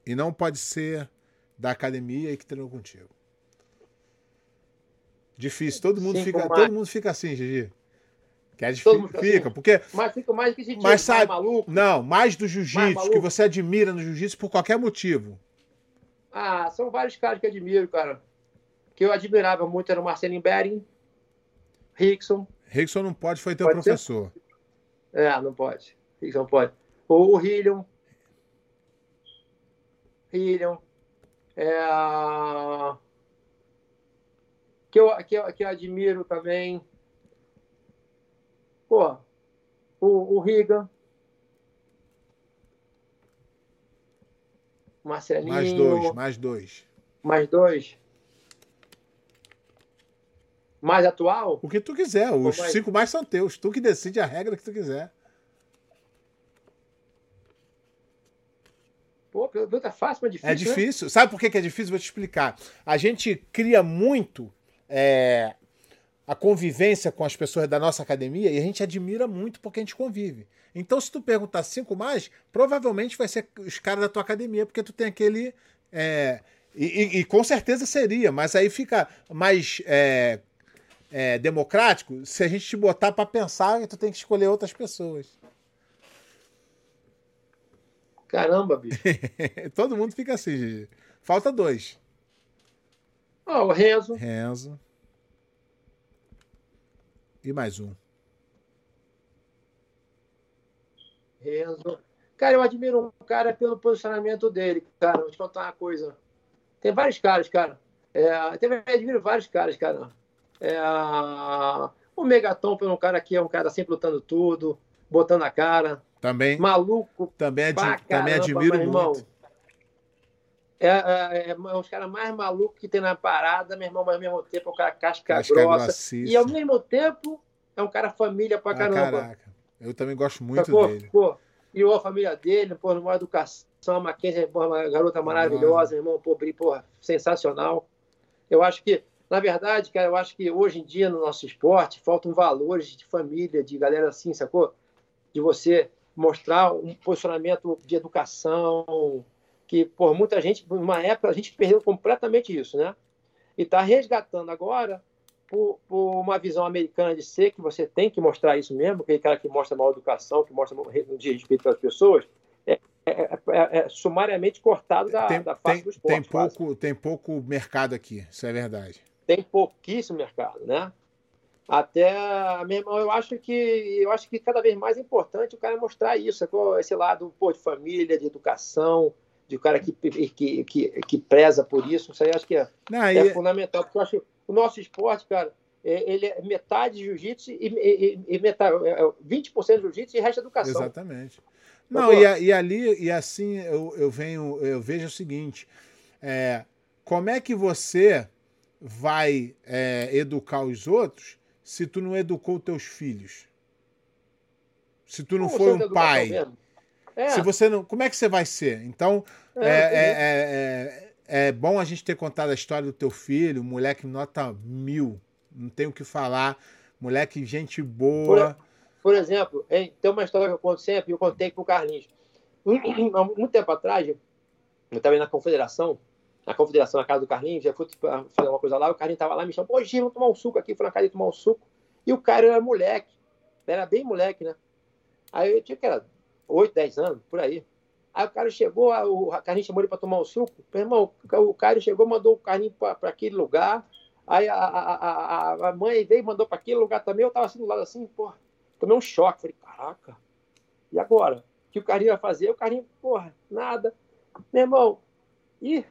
E não pode ser da academia e que treinou contigo. Difícil, todo mundo Cinco fica, mais. todo mundo fica assim, Gigi. Que é Todo difícil, mundo fica fica, assim? porque Mas cinco mais que sentido? Mas sabe- maluco? não, mais do jiu-jitsu que você admira no jiu-jitsu por qualquer motivo. Ah, são vários caras que eu admiro, cara. Que eu admirava muito era o Marcelinho Bering, Rickson. Rickson não pode, foi teu Pode ser? professor. É, não pode. Rickson pode. O, o Hillion. Hillion. É, que, eu, que, eu, que eu admiro também. Pô, o, o Riga. Marcelinho. Mais dois, mais dois. Mais dois. Mais atual? O que tu quiser, os mais- cinco mais são teus. Tu que decide a regra que tu quiser. Pô, pergunta fácil, mas difícil. É né? difícil. Sabe por que que é difícil? Vou te explicar. A gente cria muito é, a convivência com as pessoas da nossa academia e a gente admira muito porque a gente convive. Então, se tu perguntar cinco mais, provavelmente vai ser os caras da tua academia, porque tu tem aquele. É, e, e, e, com certeza seria, mas aí fica mais é, é, democrático se a gente te botar para pensar que tu tem que escolher outras pessoas. Caramba, bicho. Todo mundo fica assim, Gigi. Falta dois. Ah, o Renzo. Renzo. E mais um. Renzo. Cara, eu admiro um cara pelo posicionamento dele, cara. Vou te contar uma coisa. Tem vários caras, cara. É, tem, eu admiro vários caras, cara. É, o Megaton pelo um cara que é um cara sempre lutando tudo, botando a cara. Também. Maluco. Também, também admiro muito. Irmão, é, é, é, os caras mais malucos que tem na parada, meu irmão, mas ao mesmo tempo é um cara casca, casca grossa. E ao mesmo tempo é um cara família pra ah, caramba. Ah, caraca. Eu também gosto muito dele. Pô, criou a família dele, pô, numa educação, a Mackenzie, pô, uma garota maravilhosa, meu irmão, pô, pô, sensacional. Eu acho que, na verdade, cara, eu acho que hoje em dia no nosso esporte faltam valores de família, de galera assim, sacou? De você mostrar um posicionamento de educação, que por muita gente, numa época, a gente perdeu completamente isso, né? E está resgatando agora por, por, uma visão americana de ser, que você tem que mostrar isso mesmo, aquele cara que mostra mal educação, que mostra de respeito pelas pessoas, é, é, é, é sumariamente cortado da, tem, da face tem, do esporte. Tem pouco, tem pouco mercado aqui, isso é verdade. Tem pouquíssimo mercado, né? Até, meu irmão, eu acho que eu acho que cada vez mais é importante o cara mostrar isso, esse lado pô, de família, de educação, de um cara que, que, que, que preza por isso. Isso aí acho que é, Não, é e... fundamental, porque eu acho que o nosso esporte, cara, é, ele é metade jiu-jitsu e, e, e metade, 20% é, jiu-jitsu e resto educação. Exatamente. Não, e, e, ali, e assim eu, eu venho, eu vejo o seguinte: é, como é que você vai é, educar os outros se tu não educou os teus filhos? Se tu não foi um pai. Mesmo? É. Se você não. Como é que você vai ser? Então, é é, é, é, é, bom a gente ter contado a história do teu filho, moleque nota mil. Não tenho o que falar. Moleque, gente boa. Por, por exemplo, hein, tem uma história que eu conto sempre, eu contei pro Carlinhos. Há muito tempo atrás, eu estava na confederação, na confederação, na casa do Carlinhos, já fui fazer uma coisa lá, o Carlinhos estava lá me chamou, pô, Gil, vamos tomar um suco aqui, fui na casa de tomar um suco. E o cara era moleque, era bem moleque, né? Aí eu tinha que era 8, 10 anos, por aí. Aí o cara chegou, o Carlinhos chamou ele para tomar um suco. Meu irmão, o cara chegou, mandou o Carlinhos para aquele lugar. Aí a, a, a, a mãe veio mandou para aquele lugar também. Eu estava assim do lado assim, pô, tomei um choque. Falei, caraca, e agora? O que o Carlinhos vai fazer? O Carlinhos, porra, nada. Meu irmão, e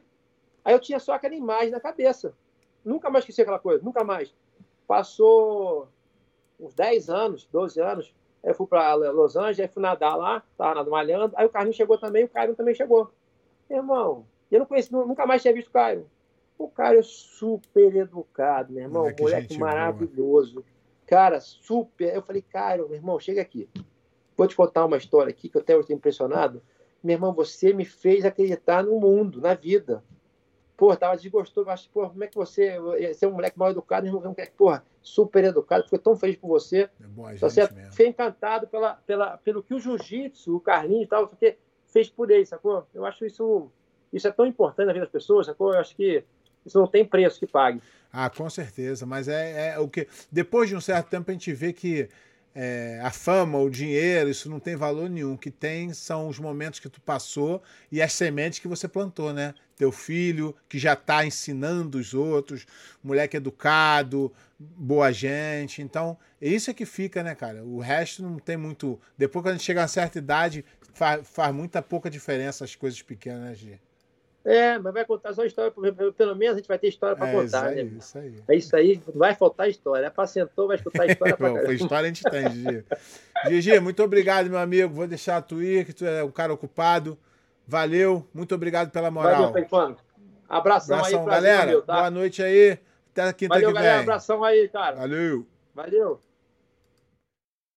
aí eu tinha só aquela imagem na cabeça. Nunca mais esqueci aquela coisa, nunca mais. Passou uns 10 anos, 12 anos, eu fui para Los Angeles, aí fui nadar lá, tava malhando. Aí o Carlinhos chegou também, o Caio também chegou. Meu irmão, eu não conheci, nunca mais tinha visto o Caio. O Caio é super educado, meu irmão, moleque, moleque maravilhoso. Boa. Cara, super. Eu falei, Caio, meu irmão, chega aqui. Vou te contar uma história aqui que eu até estou impressionado. Meu irmão, você me fez acreditar no mundo, na vida. Pô, tava desgostoso, mas, pô, como é que você, você é um moleque mal educado, irmão, um moleque, porra, super educado, fiquei tão feliz por você. É bom a você mesmo. Fiquei encantado pela, pela, pelo que o jiu-jitsu, o Carlinhos e tal, porque fez por ele, sacou? Eu acho isso, isso é tão importante na vida das pessoas, sacou? Eu acho que isso não tem preço que pague. Ah, com certeza, mas é, é o que. Depois de um certo tempo a gente vê que é, a fama, o dinheiro, isso não tem valor nenhum. O que tem são os momentos que tu passou e as sementes que você plantou, né? Teu filho, que já está ensinando os outros, moleque educado, boa gente. Então, isso é que fica, né, cara? O resto não tem muito. Depois, quando a gente chega a certa idade, faz, faz muita pouca diferença as coisas pequenas, né, Gê? É, mas vai contar só história, pelo menos a gente vai ter história para é, contar, isso aí, né? Isso aí. É isso aí, vai faltar história. Apacentou, vai escutar história para Bom, história a gente tem, Gigi. Gigi, muito obrigado, meu amigo. Vou deixar tu ir, que tu é um cara ocupado. Valeu, muito obrigado pela moral. Valeu, Abração, Abração aí, galera. Tá? Boa noite aí. Até quinta Valeu, que vem. Valeu, galera. Abração aí, cara. Valeu. Valeu.